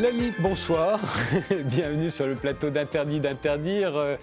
Lali, bonsoir. Bienvenue sur le plateau d'Interdit d'interdire. Euh,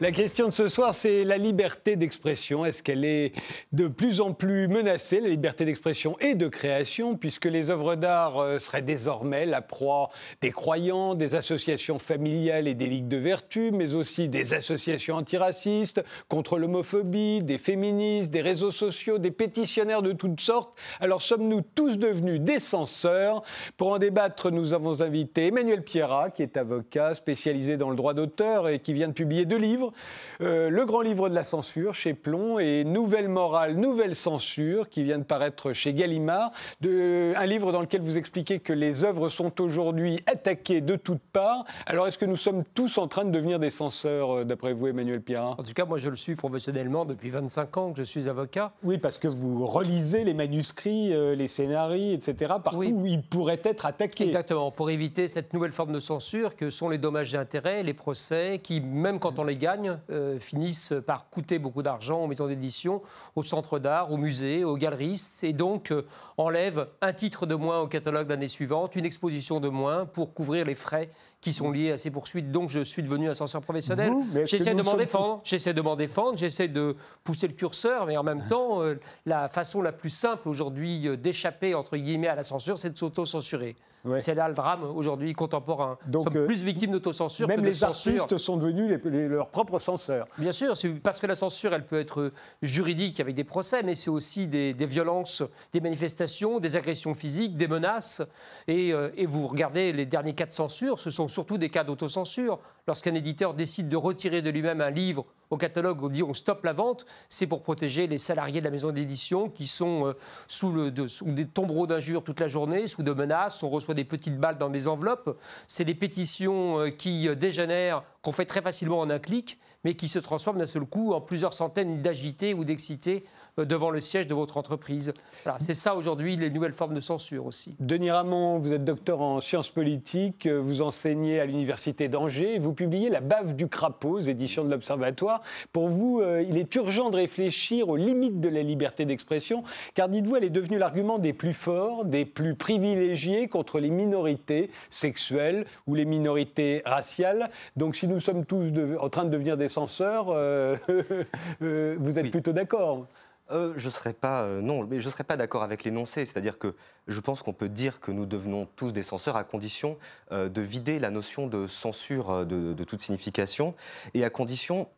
la question de ce soir, c'est la liberté d'expression. Est-ce qu'elle est de plus en plus menacée, la liberté d'expression et de création, puisque les œuvres d'art euh, seraient désormais la proie des croyants, des associations familiales et des ligues de vertu, mais aussi des associations antiracistes, contre l'homophobie, des féministes, des réseaux sociaux, des pétitionnaires de toutes sortes. Alors sommes-nous tous devenus des censeurs? Pour en débattre, nous avons invité Emmanuel Pierrat, qui est avocat spécialisé dans le droit d'auteur et qui vient de publier deux livres. Euh, le grand livre de la censure chez Plomb et Nouvelle morale, nouvelle censure, qui vient de paraître chez Gallimard. De, un livre dans lequel vous expliquez que les œuvres sont aujourd'hui attaquées de toutes parts. Alors est-ce que nous sommes tous en train de devenir des censeurs, euh, d'après vous, Emmanuel Pierrat? En tout cas, moi je le suis professionnellement depuis 25 ans que je suis avocat. Oui, parce que vous relisez les manuscrits, euh, les scénarios, etc., partout où ils pourraient être attaqués. Exactement, pour éviter éviter cette nouvelle forme de censure que sont les dommages et intérêts, les procès, qui, même quand on les gagne, euh, finissent par coûter beaucoup d'argent aux maisons d'édition, aux centres d'art, aux musées, aux galeristes, et donc euh, enlèvent un titre de moins au catalogue l'année suivante, une exposition de moins pour couvrir les frais qui sont liés à ces poursuites. Donc je suis devenu un censeur professionnel. J'essaie de m'en défendre, j'essaie de m'en défendre, j'essaie de pousser le curseur, mais en même temps, euh, la façon la plus simple aujourd'hui d'échapper entre guillemets à la censure, c'est de s'auto-censurer. C'est là le drame aujourd'hui contemporain. Donc, sommes euh, plus victimes d'autocensure que de les artistes sont devenus leurs propres censeurs. Bien sûr, parce que la censure, elle peut être juridique avec des procès, mais c'est aussi des, violences, des manifestations, des agressions physiques, des menaces. Et, euh, et, vous regardez les derniers cas de censure, ce sont surtout des cas d'autocensure. Lorsqu'un éditeur décide de retirer de lui-même un livre au catalogue, on dit on stoppe la vente, c'est pour protéger les salariés de la maison d'édition qui sont euh, sous, des tombereaux d'injures toute la journée, sous de menaces, on reçoit des petites balles dans des enveloppes. C'est des pétitions euh, qui euh, dégénèrent, qu'on fait très facilement en un clic, mais qui se transforment d'un seul coup en plusieurs centaines d'agités ou d'excités devant le siège de votre entreprise. c'est ça aujourd'hui les nouvelles formes de censure aussi. Denis Ramon, vous êtes docteur en sciences politiques, euh, vous enseignez à l'université d'Angers, vous publiez La bave du crapaud, aux éditions de l'Observatoire. Pour vous, euh, il est urgent de réfléchir aux limites de la liberté d'expression, car dites-vous, elle est devenue l'argument des plus forts, des plus privilégiés contre les minorités sexuelles ou les minorités raciales. Donc si nous sommes tous en train de devenir des censeurs, vous êtes plutôt d'accord? Euh, je serais pas euh, non, serais pas d'accord avec l'énoncé. C'est-à-dire que je pense qu'on peut dire que nous devenons tous des censeurs à condition euh, de vider la notion de censure de, toute signification et à condition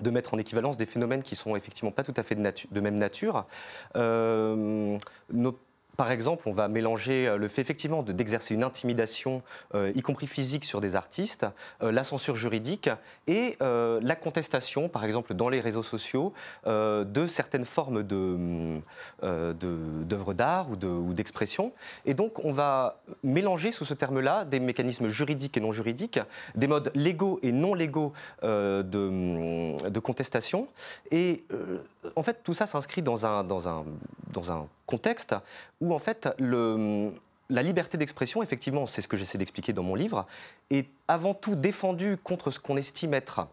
de mettre en équivalence des phénomènes qui sont effectivement pas tout à fait de, même nature. Par exemple, on va mélanger euh, le fait effectivement d'exercer une intimidation, euh, y compris physique, sur des artistes, euh, la censure juridique et la contestation, par exemple, dans les réseaux sociaux, de certaines formes d'œuvres d'art ou d'expression. et donc, on va mélanger sous ce terme-là des mécanismes juridiques et non juridiques, des modes légaux et non légaux de, contestation. Et en fait, tout ça s'inscrit dans un contexte où en fait la liberté d'expression, effectivement, c'est ce que j'essaie d'expliquer dans mon livre, est avant tout défendue contre ce qu'on estime être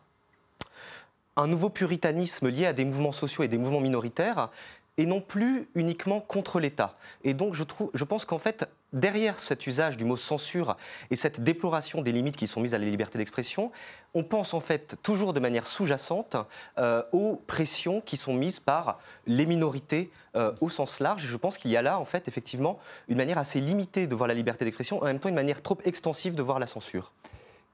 un nouveau puritanisme lié à des mouvements sociaux et des mouvements minoritaires, et non plus uniquement contre l'État. Et donc je pense qu'en fait, derrière cet usage du mot censure et cette déploration des limites qui sont mises à la liberté d'expression, on pense en fait toujours de manière sous-jacente euh, aux pressions qui sont mises par les minorités euh, au sens large. Et je pense qu'il y a là en fait effectivement une manière assez limitée de voir la liberté d'expression, en même temps une manière trop extensive de voir la censure.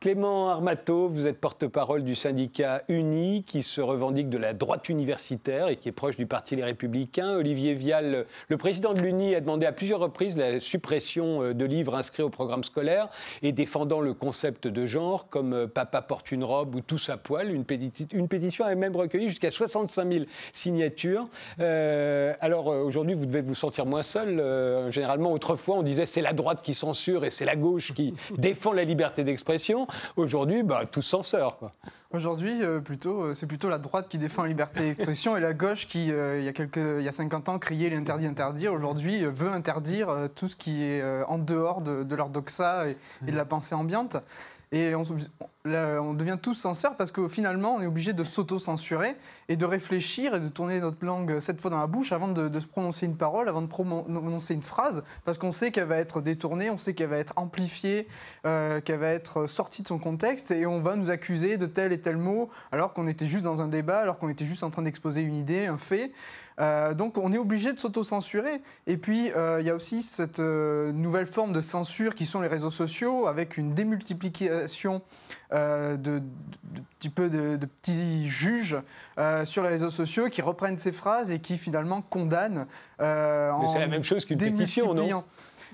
Clément Armato, vous êtes porte-parole du syndicat UNI qui se revendique de la droite universitaire et qui est proche du Parti Les Républicains. Olivier Vial, le président de l'UNI, a demandé à plusieurs reprises la suppression euh, de livres inscrits au programme scolaire et défendant le concept de genre comme euh, Papa porte une robe ou Tous à poil. Une, pétition a même recueilli jusqu'à 65 000 signatures. Euh, alors aujourd'hui, vous devez vous sentir moins seul. généralement, autrefois, on disait c'est la droite qui censure et c'est la gauche qui défend la liberté d'expression. Aujourd'hui, bah, tous censeurs. Aujourd'hui, euh, plutôt, euh, c'est plutôt la droite qui défend la liberté d'expression et la gauche qui, euh, il, y a quelques, il y a 50 ans, criait l'interdit interdire, aujourd'hui veut interdire tout ce qui est en dehors de, leur doxa et, de la pensée ambiante. Et on devient tous censeurs parce que finalement, on est obligé de s'auto-censurer et de réfléchir et de tourner notre langue sept fois dans la bouche avant de, de se prononcer une parole, avant de prononcer une phrase, parce qu'on sait qu'elle va être détournée, on sait qu'elle va être amplifiée, euh, qu'elle va être sortie de son contexte et on va nous accuser de tel et tel mot alors qu'on était juste dans un débat, alors qu'on était juste en train d'exposer une idée, un fait. Euh, donc on est obligé de s'auto-censurer. Et puis euh, il y a aussi cette euh, nouvelle forme de censure qui sont les réseaux sociaux, avec une démultiplication de, peu de, petits juges sur les réseaux sociaux qui reprennent ces phrases et qui finalement condamnent. Mais c'est la même chose qu'une pétition, non?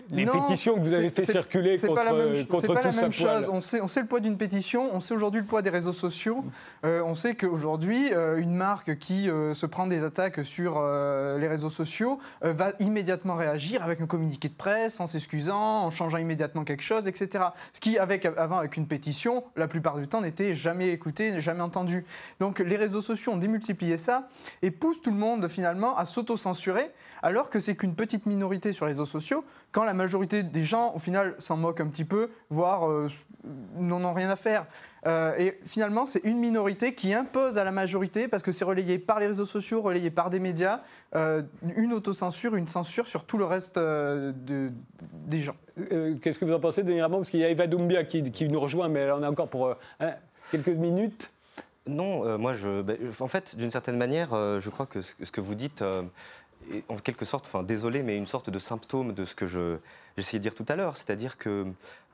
Les pétitions que vous avez fait circuler contre, pas la même, contre pas la même chose. On sait, on sait le poids d'une pétition, on sait aujourd'hui le poids des réseaux sociaux. Euh, on sait qu'aujourd'hui, euh, une marque qui euh, se prend des attaques sur les réseaux sociaux va immédiatement réagir avec un communiqué de presse, en s'excusant, en changeant immédiatement quelque chose, etc. Ce qui, avec, avant, avec une pétition, la plupart du temps, n'était jamais écouté, jamais entendu. Donc les réseaux sociaux ont démultiplié ça et poussent tout le monde finalement à s'auto-censurer, alors que c'est qu'une petite minorité sur les réseaux sociaux, quand la majorité des gens, au final, s'en moquent un petit peu, voire euh, n'en ont rien à faire. Euh, et finalement, c'est une minorité qui impose à la majorité, parce que c'est relayé par les réseaux sociaux, relayé par des médias, euh, une autocensure, une censure sur tout le reste de, des gens. Qu'est-ce que vous en pensez, Denis Ramon Parce qu'il y a Eva Doumbia qui, nous rejoint, mais on a encore pour hein, quelques minutes. Non, moi, je, ben, en fait, d'une certaine manière, je crois que ce que vous dites en quelque sorte, enfin désolé, mais une sorte de symptôme de ce que j'essayais de dire tout à l'heure, c'est-à-dire que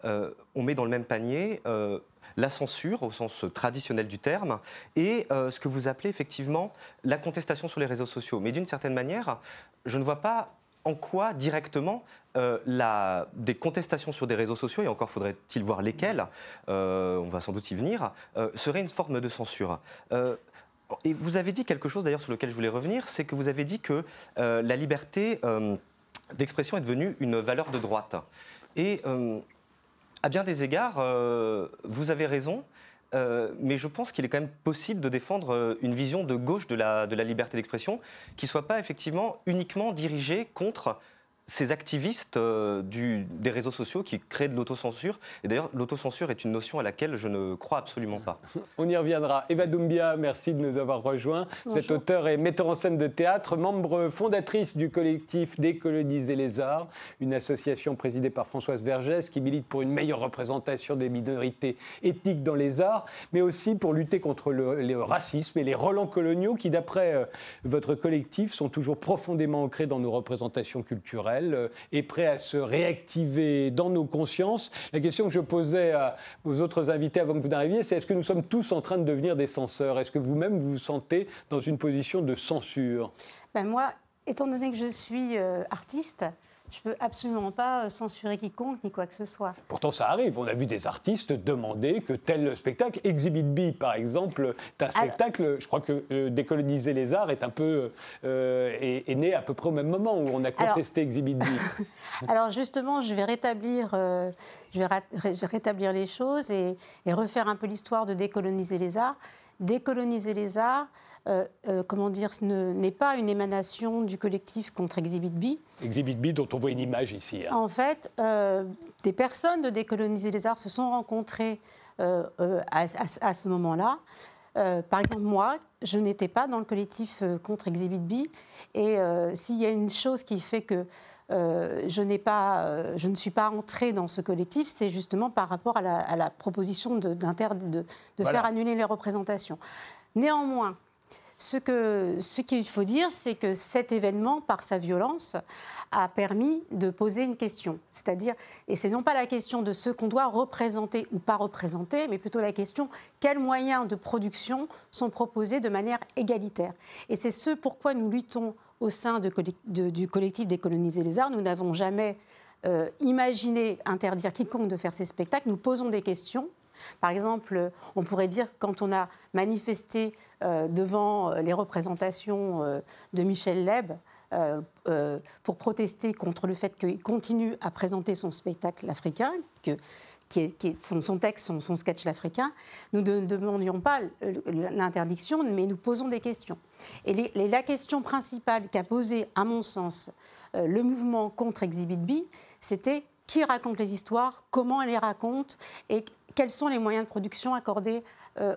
euh, on met dans le même panier euh, la censure au sens traditionnel du terme et euh, ce que vous appelez effectivement la contestation sur les réseaux sociaux. Mais d'une certaine manière, je ne vois pas en quoi directement des contestations sur des réseaux sociaux, et encore faudrait-il voir lesquelles, on va sans doute y venir, serait une forme de censure. Et vous avez dit quelque chose d'ailleurs sur lequel je voulais revenir, c'est que vous avez dit que euh, la liberté euh, d'expression est devenue une valeur de droite. Et euh, à bien des égards, vous avez raison. mais je pense qu'il est quand même possible de défendre une vision de gauche de la, de la liberté d'expression qui ne soit pas effectivement uniquement dirigée contre ces activistes euh, du, des réseaux sociaux qui créent de l'autocensure. Et d'ailleurs, l'autocensure est une notion à laquelle je ne crois absolument pas. On y reviendra. Eva Doumbia, merci de nous avoir rejoints. Vous êtes auteur et metteur en scène de théâtre, membre fondatrice du collectif Décoloniser les arts, une association présidée par Françoise Vergès qui milite pour une meilleure représentation des minorités ethniques dans les arts, mais aussi pour lutter contre le, racisme et les relents coloniaux qui, d'après euh, votre collectif, sont toujours profondément ancrés dans nos représentations culturelles est euh, prêt à se réactiver dans nos consciences. La question que je posais à vos autres invités avant que vous n'arriviez, c'est est-ce que nous sommes tous en train de devenir des censeurs? Est-ce que vous-même vous vous sentez dans une position de censure? Ben Moi, étant donné que je suis euh, artiste, je ne peux absolument pas euh, censurer quiconque ni quoi que ce soit. Pourtant, ça arrive. On a vu des artistes demander que tel spectacle, Exhibit B par exemple, un spectacle, je crois que euh, Décoloniser les arts est un peu euh, est, né à peu près au même moment où on a contesté Exhibit B. Alors justement, je vais rétablir, je vais rétablir les choses et, et refaire un peu l'histoire de Décoloniser les arts. Décoloniser les arts, euh, euh, comment dire, n'est pas une émanation du collectif contre Exhibit B. Exhibit B, dont on voit une image ici. Hein. En fait, euh, des personnes de Décoloniser les arts se sont rencontrées à, ce moment-là. par exemple, moi, je n'étais pas dans le collectif contre Exhibit B. Et s'il y a une chose qui fait que je, pas, je ne suis pas entrée dans ce collectif, c'est justement par rapport à la, proposition de, de, de faire annuler les représentations. Néanmoins, ce qu'il faut dire, c'est que cet événement, par sa violence, a permis de poser une question. C'est-à-dire, et c'est non pas la question de ce qu'on doit représenter ou pas représenter, mais plutôt la question quels moyens de production sont proposés de manière égalitaire. Et c'est ce pourquoi nous luttons au sein du collectif Décoloniser les arts. Nous n'avons jamais euh, imaginé interdire quiconque de faire ces spectacles. Nous posons des questions par exemple, on pourrait dire quand on a manifesté euh, devant euh, les représentations euh, de Michel Leb pour protester contre le fait qu'il continue à présenter son spectacle africain, que, son, texte, son, sketch l'africain, nous ne demandions pas l'interdiction, mais nous posons des questions. Et, la question principale qu'a posée, à mon sens, le mouvement contre Exhibit B, c'était qui raconte les histoires, comment elle les raconte et quels sont les moyens de production accordés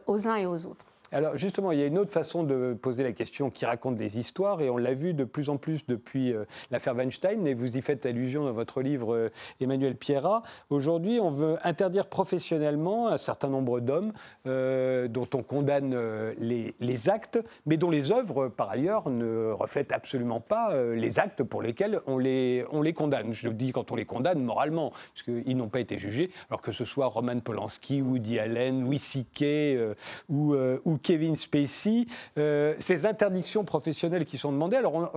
aux uns et aux autres. Alors justement, il y a une autre façon de poser la question qui raconte des histoires, et on l'a vu de plus en plus depuis euh, l'affaire Weinstein, et vous y faites allusion dans votre livre euh, Emmanuel Pierrat. Aujourd'hui, on veut interdire professionnellement un certain nombre d'hommes euh, dont on condamne les, les, actes, mais dont les œuvres, par ailleurs, ne reflètent absolument pas les actes pour lesquels on les, on les condamne. Je le dis quand on les condamne moralement, parce qu'ils n'ont pas été jugés, alors que ce soit Roman Polanski, Woody Allen, Louis C.K. ou, ou Kevin Spacey, euh, ces interdictions professionnelles qui sont demandées. Alors,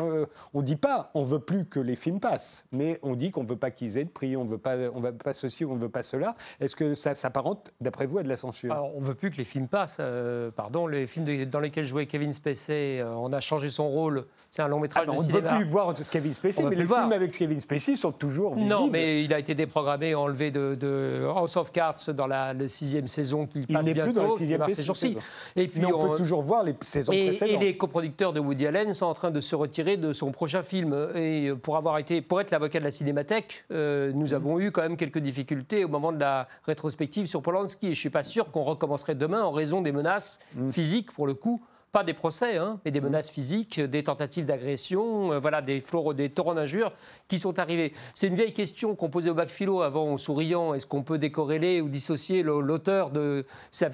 on ne dit pas on veut plus que les films passent, mais on dit qu'on ne veut pas qu'ils aient de prix, on ne veut pas, on veut pas ceci, on ne veut pas cela. Est-ce que ça s'apparente, d'après vous, à de la censure? Alors, on ne veut plus que les films passent. Euh, pardon, les films dans lesquels jouait Kevin Spacey, euh, on a changé son rôle. C'est un long métrage ah, de cinéma. On ne veut plus voir Kevin Spacey, mais les films avec Kevin Spacey sont toujours visibles. Non, mais il a été déprogrammé, enlevé de, House of Cards dans la, sixième saison qui passe bientôt. Il n'est plus dans la sixième saison. Et puis on, peut toujours voir les saisons et, précédentes. Et les coproducteurs de Woody Allen sont en train de se retirer de son prochain film. Et pour avoir été, pour être l'avocat de la Cinémathèque, euh, nous avons eu quand même quelques difficultés au moment de la rétrospective sur Polanski. Et je suis pas sûr qu'on recommencerait demain en raison des menaces mm. physiques pour le coup pas des procès, hein, mais des menaces physiques, des tentatives d'agression, euh, voilà, des, des torrents d'injures qui sont arrivés. C'est une vieille question qu'on posait au bac philo avant en souriant. Est-ce qu'on peut décorréler ou dissocier l'auteur de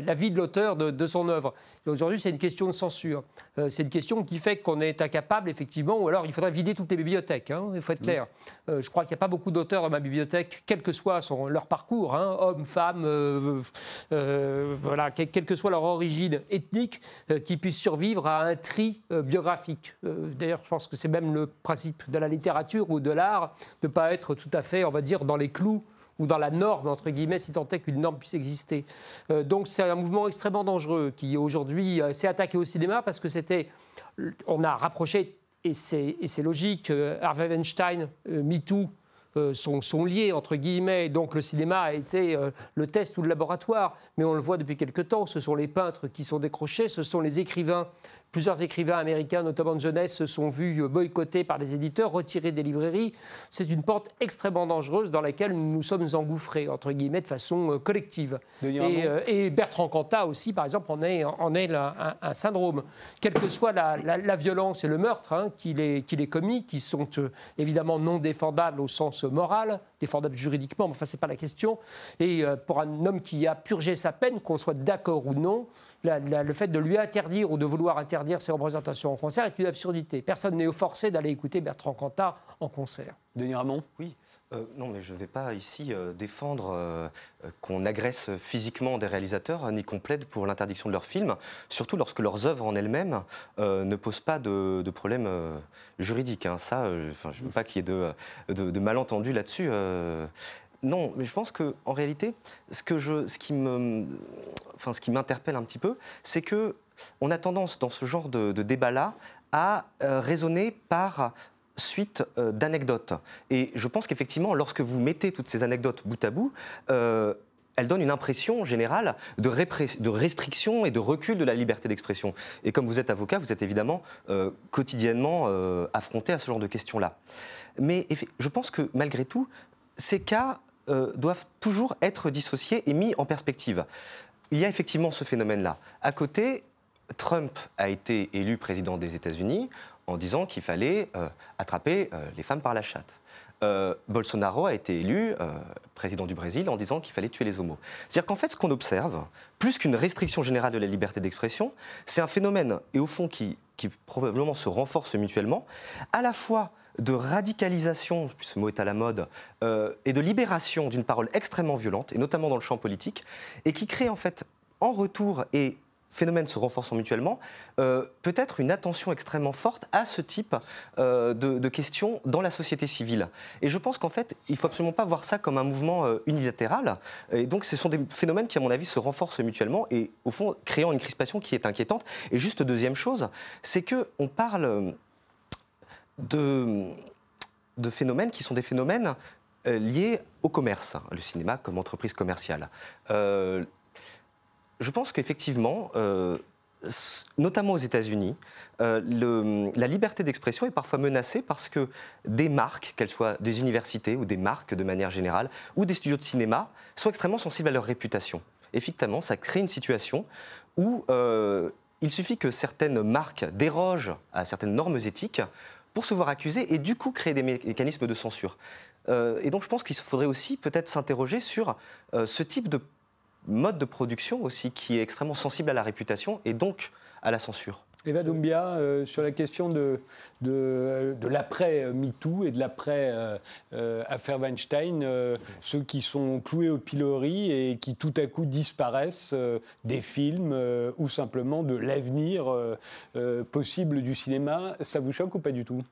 la vie de l'auteur de, son œuvre? Aujourd'hui, c'est une question de censure. Euh, c'est une question qui fait qu'on est incapable, effectivement, ou alors il faudrait vider toutes les bibliothèques. Hein, il faut être clair. Euh, je crois qu'il n'y a pas beaucoup d'auteurs dans ma bibliothèque, quel que soit son, leur parcours, hein, hommes, femmes, voilà, quelle que soit leur origine ethnique, qui puissent survivre à un tri euh, biographique. Euh, d'ailleurs, je pense que c'est même le principe de la littérature ou de l'art de ne pas être tout à fait, on va dire, dans les clous ou dans la norme, entre guillemets, si tant est qu'une norme puisse exister. Euh, donc c'est un mouvement extrêmement dangereux qui aujourd'hui s'est attaqué au cinéma parce que c'était... On a rapproché, et c'est logique, Harvey Weinstein, MeToo, euh, sont, sont, liés, entre guillemets. Donc le cinéma a été euh, le test ou le laboratoire. Mais on le voit depuis quelque temps, ce sont les peintres qui sont décrochés, ce sont les écrivains Plusieurs écrivains américains, notamment de jeunesse, se sont vus boycottés par les éditeurs, retirés des librairies. C'est une porte extrêmement dangereuse dans laquelle nous nous sommes engouffrés, entre guillemets, de façon euh, collective. Euh, et, Bertrand Cantat aussi, par exemple, en est, en est un, syndrome. Quelle que soit la, violence et le meurtre hein, qu'il ait, commis, qui sont euh, évidemment non défendables au sens moral, défendables juridiquement, mais enfin, ce n'est pas la question. Et pour un homme qui a purgé sa peine, qu'on soit d'accord ou non, le fait de lui interdire ou de vouloir interdire ses représentations en concert est une absurdité. Personne n'est forcé d'aller écouter Bertrand Cantat en concert. Denis Ramon Oui. Euh, non, mais je ne vais pas ici euh, défendre euh, qu'on agresse physiquement des réalisateurs ni qu'on plaide pour l'interdiction de leurs films, surtout lorsque leurs œuvres en elles-mêmes ne posent pas de, de problème juridique. Hein. Ça, je ne veux pas qu'il y ait de, de, de malentendus là-dessus. Non, mais je pense que en réalité, ce, que je, ce qui me, enfin, ce qui m'interpelle un petit peu, c'est que on a tendance dans ce genre de, débat-là à euh, raisonner par suite euh, d'anecdotes. Et je pense qu'effectivement, lorsque vous mettez toutes ces anecdotes bout à bout, euh, elles donnent une impression générale de, restriction et de recul de la liberté d'expression. Et comme vous êtes avocat, vous êtes évidemment quotidiennement affronté à ce genre de questions-là. Mais je pense que malgré tout, ces cas euh, doivent toujours être dissociés et mis en perspective. Il y a effectivement ce phénomène-là. À côté, Trump a été élu président des États-Unis en disant qu'il fallait euh, attraper euh, les femmes par la chatte. Bolsonaro a été élu président du Brésil en disant qu'il fallait tuer les homos. C'est-à-dire qu'en fait, ce qu'on observe, plus qu'une restriction générale de la liberté d'expression, c'est un phénomène, et au fond, qui, qui probablement se renforce mutuellement, à la fois de radicalisation, ce mot est à la mode, euh, et de libération d'une parole extrêmement violente, et notamment dans le champ politique, et qui crée en fait en retour, et phénomènes se renforçant mutuellement, euh, peut-être une attention extrêmement forte à ce type euh, de, questions dans la société civile. Et je pense qu'en fait, il ne faut absolument pas voir ça comme un mouvement unilatéral. Et donc, ce sont des phénomènes qui, à mon avis, se renforcent mutuellement et, au fond, créant une crispation qui est inquiétante. Et juste deuxième chose, c'est que on parle de, phénomènes qui sont des phénomènes euh, liés au commerce, le cinéma comme entreprise commerciale. Euh, je pense qu'effectivement, euh, notamment aux États-Unis, la liberté d'expression est parfois menacée parce que des marques, qu'elles soient des universités ou des marques de manière générale, ou des studios de cinéma, sont extrêmement sensibles à leur réputation. effectivement, ça crée une situation où euh, il suffit que certaines marques dérogent à certaines normes éthiques pour se voir accusées et du coup créer des mécanismes de censure. Euh, et donc je pense qu'il faudrait aussi peut-être s'interroger sur euh, ce type de mode de production aussi qui est extrêmement sensible à la réputation et donc à la censure. Eva Doumbia, euh, sur la question de, de, l'après MeToo et de l'après affaire Weinstein, ceux qui sont cloués au pilori et qui tout à coup disparaissent des films ou simplement de l'avenir possible du cinéma, ça vous choque ou pas du tout?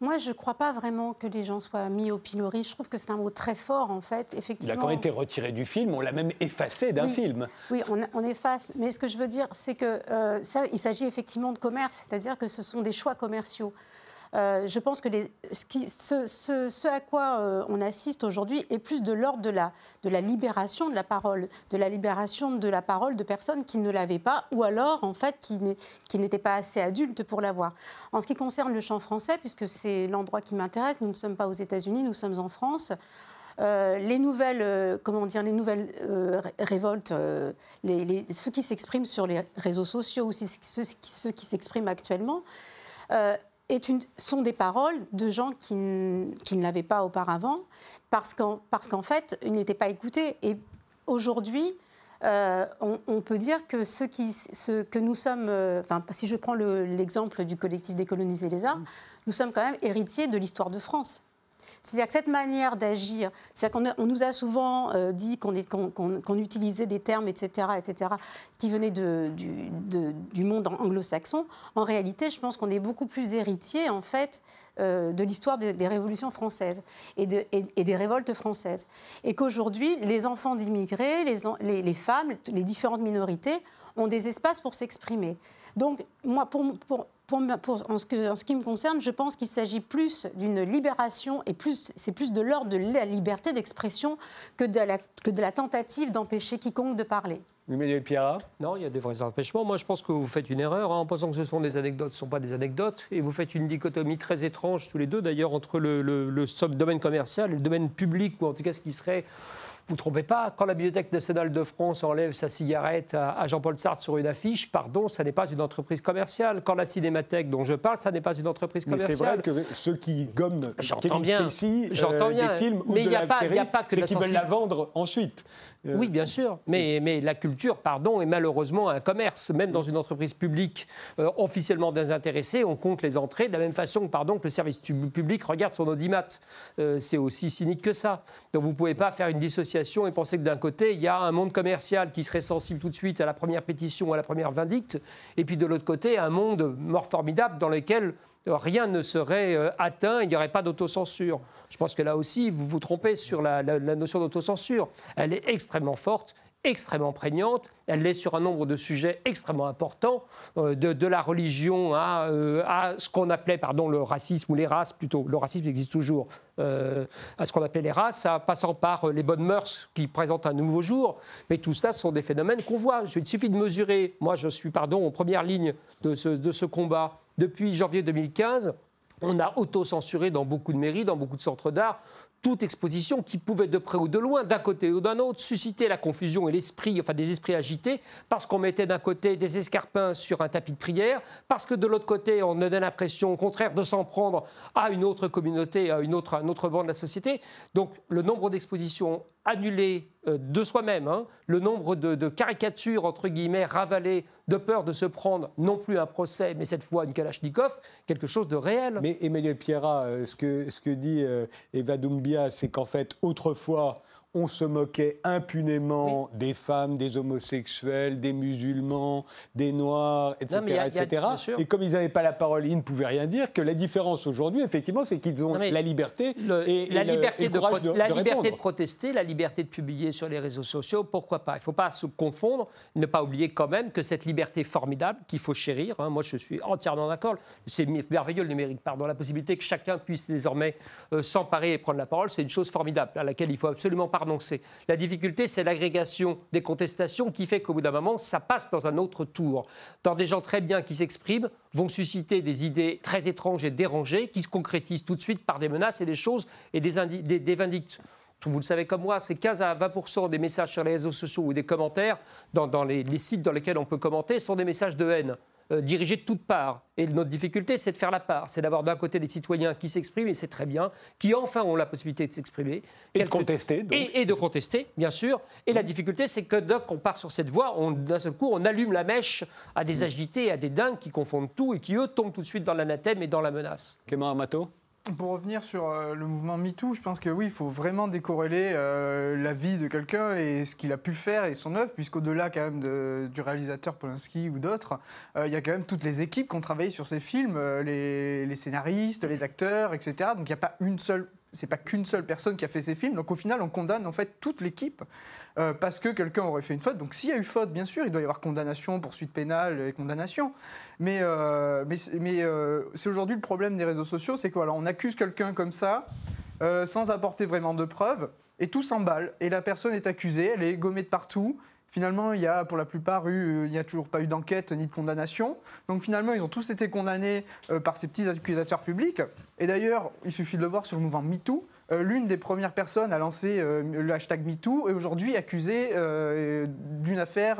Moi, je ne crois pas vraiment que les gens soient mis au pilori. Je trouve que c'est un mot très fort, en fait, effectivement. Il a quand même été retiré du film, on l'a même effacé d'un film. Oui, on, efface. Mais ce que je veux dire, c'est que euh, ça, il s'agit effectivement de commerce, c'est-à-dire que ce sont des choix commerciaux. Euh, je pense que ce, à quoi euh, on assiste aujourd'hui est plus de l'ordre de la, libération de la parole, de la libération de la parole de personnes qui ne l'avaient pas, ou alors en fait qui n'étaient pas assez adultes pour l'avoir. En ce qui concerne le champ français, puisque c'est l'endroit qui m'intéresse, nous ne sommes pas aux États-Unis, nous sommes en France. Euh, les nouvelles, comment dire, les nouvelles révoltes, ceux qui s'expriment sur les réseaux sociaux ou ceux, ceux qui s'expriment actuellement, une, sont des paroles de gens qui, qui ne l'avaient pas auparavant, parce qu'en parce qu'en fait, ils n'étaient pas écoutés. Et aujourd'hui, euh, on, peut dire que ce, qui, ce que nous sommes, euh, enfin, si je prends l'exemple du collectif Décoloniser les arts, nous sommes quand même héritiers de l'histoire de France. C'est-à-dire que cette manière d'agir, c'est-à-dire qu'on nous a souvent euh, dit qu'on utilisait des termes, etc., etc., qui venaient du, monde anglo-saxon. En réalité, je pense qu'on est beaucoup plus héritier, en fait, euh, de l'histoire des, révolutions françaises et, des révoltes françaises. Et qu'aujourd'hui, les enfants d'immigrés, les, femmes, les différentes minorités ont des espaces pour s'exprimer. Donc, moi, pour, en, ce qui me concerne, je pense qu'il s'agit plus d'une libération et plus, c'est plus de l'ordre de la liberté d'expression que, de la, que de la tentative d'empêcher quiconque de parler. Emmanuel Pierrat? Non, il y a des vrais empêchements. Moi, je pense que vous faites une erreur hein, en pensant que ce sont des anecdotes. Ce ne sont pas des anecdotes. Et vous faites une dichotomie très étrange, tous les deux, d'ailleurs, entre le, le, le domaine commercial et le domaine public, ou en tout cas ce qui serait vous ne trompez pas, quand la Bibliothèque nationale de France enlève sa cigarette à Jean-Paul Sartre sur une affiche, pardon, ça n'est pas une entreprise commerciale. Quand la Cinémathèque dont je parle, ça n'est pas une entreprise commerciale. Mais c'est vrai que ceux qui gomment j'entends bien, ici, euh, des films ou mais de y a pas, y a pas que c'est qu'ils veulent la vendre ensuite. Euh, oui, bien sûr, mais, mais la culture, pardon, est malheureusement un commerce. Même dans une entreprise publique euh, officiellement désintéressée, on compte les entrées de la même façon pardon, que le service public regarde son audimat. c'est aussi cynique que ça. Donc vous ne pouvez pas faire une dissociation et penser que d'un côté, il y a un monde commercial qui serait sensible tout de suite à la première pétition, ou à la première vindicte, et puis de l'autre côté, un monde mort formidable dans lequel rien ne serait euh, atteint, il n'y aurait pas d'autocensure. Je pense que là aussi, vous vous trompez sur la, la notion d'autocensure. Elle est extrêmement forte extrêmement prégnante. Elle l'est sur un nombre de sujets extrêmement importants, euh, de, la religion euh, à, ce qu'on appelait pardon, le racisme ou les races plutôt. Le racisme existe toujours. Euh, à ce qu'on appelait les races, passant par les bonnes mœurs qui présentent un nouveau jour. Mais tout cela sont des phénomènes qu'on voit. Il suffit de mesurer. Moi, je suis pardon, en première ligne de ce, de ce combat. Depuis janvier 2015, on a auto-censuré dans beaucoup de mairies, dans beaucoup de centres d'art, toute exposition qui pouvait de près ou de loin, d'un côté ou d'un autre, susciter la confusion et l'esprit, enfin des esprits agités, parce qu'on mettait d'un côté des escarpins sur un tapis de prière, parce que de l'autre côté, on donnait l'impression, au contraire, de s'en prendre à une autre communauté, à une autre, un autre bord de la société. Donc le nombre d'expositions annulées euh, de soi-même, hein, le nombre de, caricatures, entre guillemets, ravalées de peur de se prendre non plus un procès, mais cette fois une Kalachnikov, quelque chose de réel. Mais Emmanuel Pierrat, euh, ce que, ce que dit euh, Eva Doumbia, c'est qu'en fait, autrefois, on se moquait impunément des femmes, des homosexuels, des musulmans, des noirs, etc. etc. et comme ils n'avaient pas la parole, ils ne pouvaient rien dire. Que la différence aujourd'hui, effectivement, c'est qu'ils ont la liberté et, la liberté de, la liberté de protester, la liberté de publier sur les réseaux sociaux. Pourquoi pas? Il ne faut pas se confondre, ne pas oublier quand même que cette liberté formidable qu'il faut chérir. Hein, moi, je suis entièrement d'accord. C'est merveilleux le numérique. Pardon, la possibilité que chacun puisse désormais euh, s'emparer et prendre la parole, c'est une chose formidable à laquelle il faut absolument pas la difficulté, c'est l'agrégation des contestations qui fait qu'au bout d'un moment, ça passe dans un autre tour. Dans des gens très bien qui s'expriment, vont susciter des idées très étranges et dérangées qui se concrétisent tout de suite par des menaces et des choses et des, des, vous le savez comme moi, c'est 15 à 20 des messages sur les réseaux sociaux ou des commentaires dans, les, sites dans lesquels on peut commenter sont des messages de haine. Euh, dirigés de toutes parts. Et notre difficulté, c'est de faire la part. C'est d'avoir d'un côté des citoyens qui s'expriment, et c'est très bien, qui enfin ont la possibilité de s'exprimer. Et de contester. Et, de contester, bien sûr. Et la difficulté, c'est que dès qu'on part sur cette voie, d'un seul coup, on allume la mèche à des agités, à des dingues qui confondent tout et qui, eux, tombent tout de suite dans l'anathème et dans la menace. Clément Amato pour revenir sur euh, le mouvement MeToo, je pense que oui, il faut vraiment décorréler euh, la vie de quelqu'un et ce qu'il a pu faire et son œuvre, puisqu'au-delà quand même du réalisateur Polanski ou d'autres, euh, il y a quand même toutes les équipes qui ont travaillé sur ces films, les, les, scénaristes, les acteurs, etc. Donc il n'y a pas une seule c'est pas qu'une seule personne qui a fait ces films. Donc au final, on condamne en fait toute l'équipe euh, parce que quelqu'un aurait fait une faute. Donc s'il y a eu faute, bien sûr, il doit y avoir condamnation, poursuite pénale et condamnation. Mais, euh, mais, mais euh, c'est aujourd'hui le problème des réseaux sociaux, c'est qu'on on accuse quelqu'un comme ça sans apporter vraiment de preuves et tout s'emballe. Et la personne est accusée, elle est gommée de partout. Finalement, il y a pour la plupart eu, il n'y a toujours pas eu d'enquête ni de condamnation. Donc finalement, ils ont tous été condamnés euh, par ces petits accusateurs publics. Et d'ailleurs, il suffit de le voir sur le mouvement MeToo. Euh, l'une des premières personnes à lancer euh, le hashtag MeToo est aujourd'hui accusée euh, d'une affaire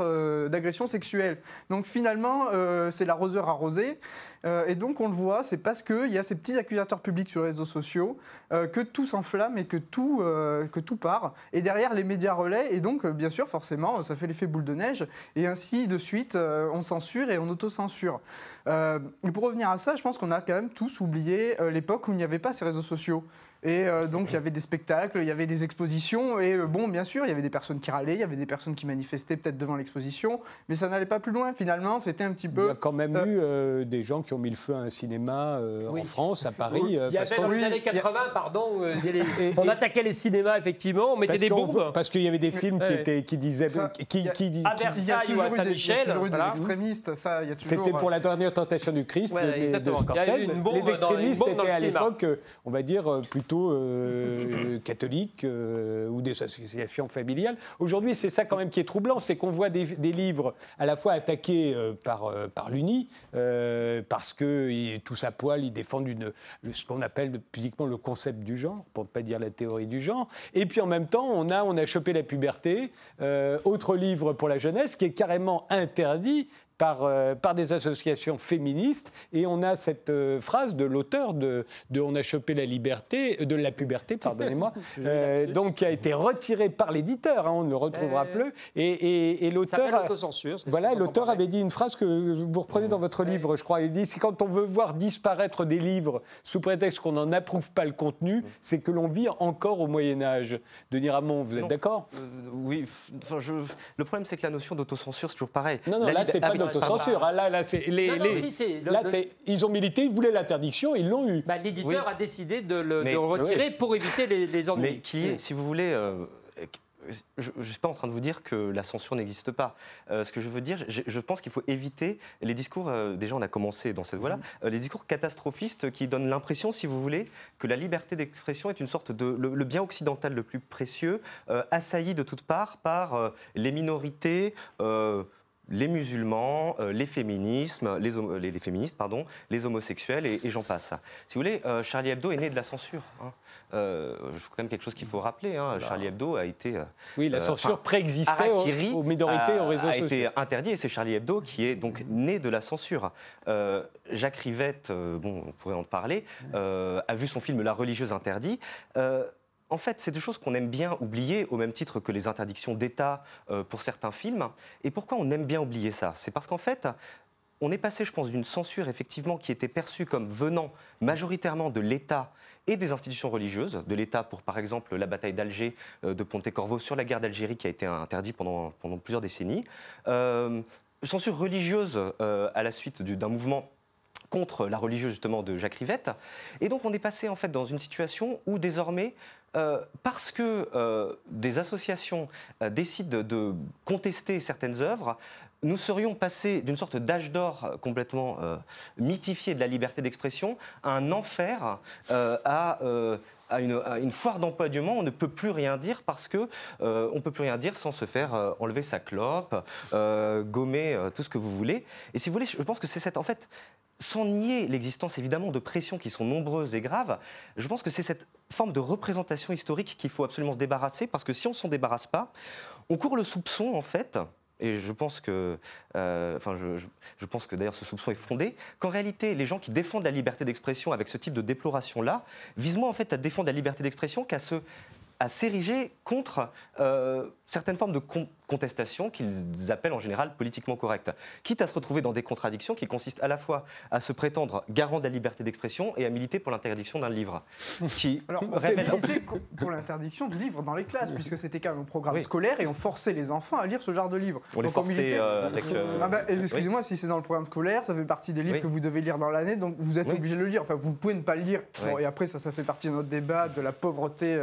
d'agression sexuelle. Donc finalement, c'est l'arroseur arrosé. et donc on le voit, c'est parce qu'il y a ces petits accusateurs publics sur les réseaux sociaux que tout s'enflamme et que tout, que tout part. Et derrière, les médias relaient. Et donc, bien sûr, forcément, ça fait l'effet boule de neige. Et ainsi de suite, on censure et on autocensure. et pour revenir à ça, je pense qu'on a quand même tous oublié l'époque où il n'y avait pas ces réseaux sociaux. Et euh, donc il y avait des spectacles, il y avait des expositions, et euh, bon, bien sûr, il y avait des personnes qui râlaient, il y avait des personnes qui manifestaient peut-être devant l'exposition, mais ça n'allait pas plus loin. Finalement, c'était un petit peu. Il y a quand même euh, eu des gens qui ont mis le feu à un cinéma en France, à Paris. il y avait dans les années 80, pardon, on attaquait les cinémas, effectivement, on mettait des bombes. Parce qu'il y avait des films qui, étaient, qui disaient. qui, qui, à Versailles ou à Saint-Michel. Il y a toujours eu des extrémistes, ça, il y a toujours. C'était pour la dernière tentation du Christ, de, de Scorsese. Les extrémistes étaient à l'époque, on va dire, plutôt. Euh, catholiques euh, ou des associations familiales. Aujourd'hui, c'est ça quand même qui est troublant, c'est qu'on voit des, livres à la fois attaqués euh, par, par l'UNI, parce que tous à poil, ils défendent ce qu'on appelle publiquement le concept du genre, pour ne pas dire la théorie du genre. Et puis en même temps, on a, on a chopé la puberté, autre livre pour la jeunesse qui est carrément interdit par, euh, par des associations féministes. Et on a cette euh, phrase de l'auteur de, de, On a chopé la liberté, euh, de la puberté, pardonnez-moi, donc qui a été retiré par l'éditeur, hein, on ne le retrouvera plus. Et, et, et l'auteur. Voilà, l'auteur avait dit une phrase que vous reprenez dans votre livre, je crois. Il dit c'est quand on veut voir disparaître des livres sous prétexte qu'on n'en approuve pas le contenu, c'est que l'on vit encore au Moyen-Âge. Denis Ramon, vous êtes d'accord? Oui, enfin, je... le problème c'est que la notion d'autocensure, c'est toujours pareil. Non, non, là, c'est pas censure. Hein. Là, là, les, là ils ont milité, ils voulaient l'interdiction, ils l'ont eu. Bah, l'éditeur a décidé de le, retirer pour éviter les, les ennuis. Mais qui est, si vous voulez, euh, je ne suis pas en train de vous dire que la censure n'existe pas. Euh, ce que je veux dire, je, pense qu'il faut éviter les discours, euh, déjà on a commencé dans cette voie-là, mm-hmm. les discours catastrophistes qui donnent l'impression, si vous voulez, que la liberté d'expression est une sorte de... Le, bien occidental le plus précieux, assailli de toutes parts par les minorités les musulmans, euh, les féminismes, les, les, féministes, pardon, les homosexuels et, j'en passe. Si vous voulez, euh, Charlie Hebdo est né de la censure. Hein. Euh, quand même quelque chose qu'il faut rappeler. Hein. Charlie Hebdo a été. oui, la censure préexistait aux, minorités, aux réseaux sociaux. A été interdit et c'est Charlie Hebdo qui est donc né de la censure. Jacques Rivette, bon, on pourrait en parler, a vu son film La religieuse interdit en fait, c'est des choses qu'on aime bien oublier, au même titre que les interdictions d'État euh, pour certains films. Et pourquoi on aime bien oublier ça? C'est parce qu'en fait, on est passé, je pense, d'une censure effectivement qui était perçue comme venant majoritairement de l'État et des institutions religieuses, de l'État pour par exemple la bataille d'Alger euh, de Pontecorvo sur la guerre d'Algérie qui a été interdite pendant, plusieurs décennies, euh, censure religieuse à la suite d'un mouvement contre la religieuse justement de Jacques Rivette. Et donc on est passé en fait dans une situation où désormais euh, parce que euh, des associations euh, décident de, contester certaines œuvres, nous serions passés d'une sorte d'âge d'or complètement mythifié de la liberté d'expression à un enfer, à à une, foire d'empoignement, on ne peut plus rien dire parce que euh, on peut plus rien dire sans se faire euh, enlever sa clope, euh, gommer tout ce que vous voulez. Et si vous voulez, je pense que c'est cette, en fait, sans nier l'existence évidemment de pressions qui sont nombreuses et graves, je pense que c'est cette forme de représentation historique qu'il faut absolument se débarrasser parce que si on s'en débarrasse pas, on court le soupçon en fait et je pense que, euh, je, pense que d'ailleurs ce soupçon est fondé, qu'en réalité, les gens qui défendent la liberté d'expression avec ce type de déploration-là visent moins en fait à défendre la liberté d'expression qu'à s'ériger contre euh, certaines formes de contestation qu'ils appellent en général politiquement correctes, quitte à se retrouver dans des contradictions qui consistent à la fois à se prétendre garant de la liberté d'expression et à militer pour l'interdiction d'un livre. Qui Alors, révèle... pour l'interdiction du livre dans les classes, puisque c'était quand même un programme scolaire et on forçait les enfants à lire ce genre de livre. On les forçait euh, avec... Euh, ah bah, excusez-moi, si c'est dans le programme scolaire, ça fait partie des livres que vous devez lire dans l'année, donc vous êtes obligé de le lire. Enfin, vous pouvez ne pas le lire. et après, ça, ça fait partie de notre débat de la pauvreté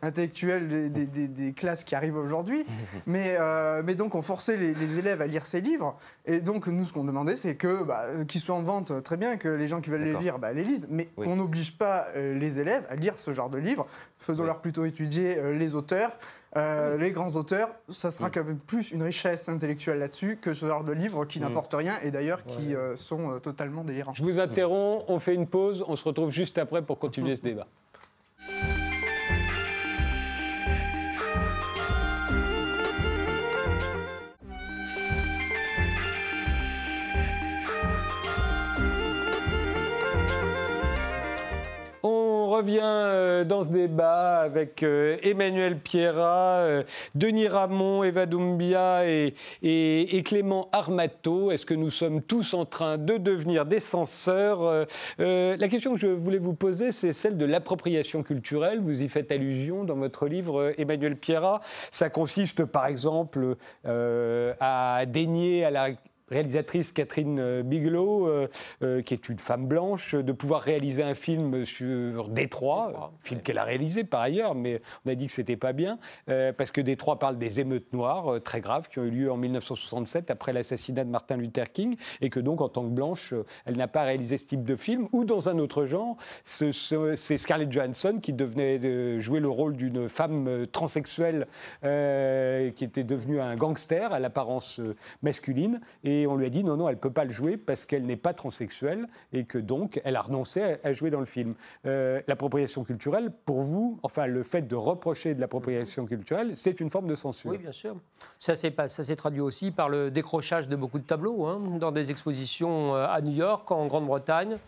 intellectuelle des, classes qui arrivent aujourd'hui. mais, euh, mais donc, on forçait les, élèves à lire ces livres. Et donc, nous, ce qu'on demandait, c'est que bah, qu'ils soient en vente, très bien, que les gens qui veulent les lire, bah, les lisent. Mais on n'oblige pas euh, les élèves à lire ce genre de livres. Faisons-leur plutôt étudier euh, les auteurs. les grands auteurs, ça sera quand même plus une richesse intellectuelle là-dessus que ce genre de livres qui n'apportent rien et d'ailleurs qui sont totalement délirants. Je vous interromps, on fait une pause, on se retrouve juste après pour continuer ce débat. Revient euh, dans ce débat avec euh, Emmanuel Pierra, euh, Denis Ramon, Eva Doumbia et, Clément Armato. Est-ce que nous sommes tous en train de devenir des censeurs La question que je voulais vous poser, c'est celle de l'appropriation culturelle. Vous y faites allusion dans votre livre, Emmanuel Pierra. Ça consiste, par exemple, à dénier à la réalisatrice Catherine euh, Bigelow, euh, euh, qui est une femme blanche, de pouvoir réaliser un film sur Détroit, film qu'elle a réalisé par ailleurs, mais on a dit que c'était pas bien, parce que Détroit parle des émeutes noires très graves qui ont eu lieu en 1967 après l'assassinat de Martin Luther King, et que donc en tant que blanche, elle n'a pas réalisé ce type de film. Ou dans un autre genre, c'est Scarlett Johansson qui devenait jouer le rôle d'une femme transsexuelle qui était devenue un gangster à l'apparence masculine. Et et on lui a dit non, non, elle ne peut pas le jouer parce qu'elle n'est pas transsexuelle et que donc elle a renoncé à, jouer dans le film. Euh, l'appropriation culturelle, pour vous, enfin le fait de reprocher de l'appropriation culturelle, c'est une forme de censure. Oui, bien sûr. Ça s'est traduit aussi par le décrochage de beaucoup de tableaux hein, dans des expositions euh, à New York, en Grande-Bretagne.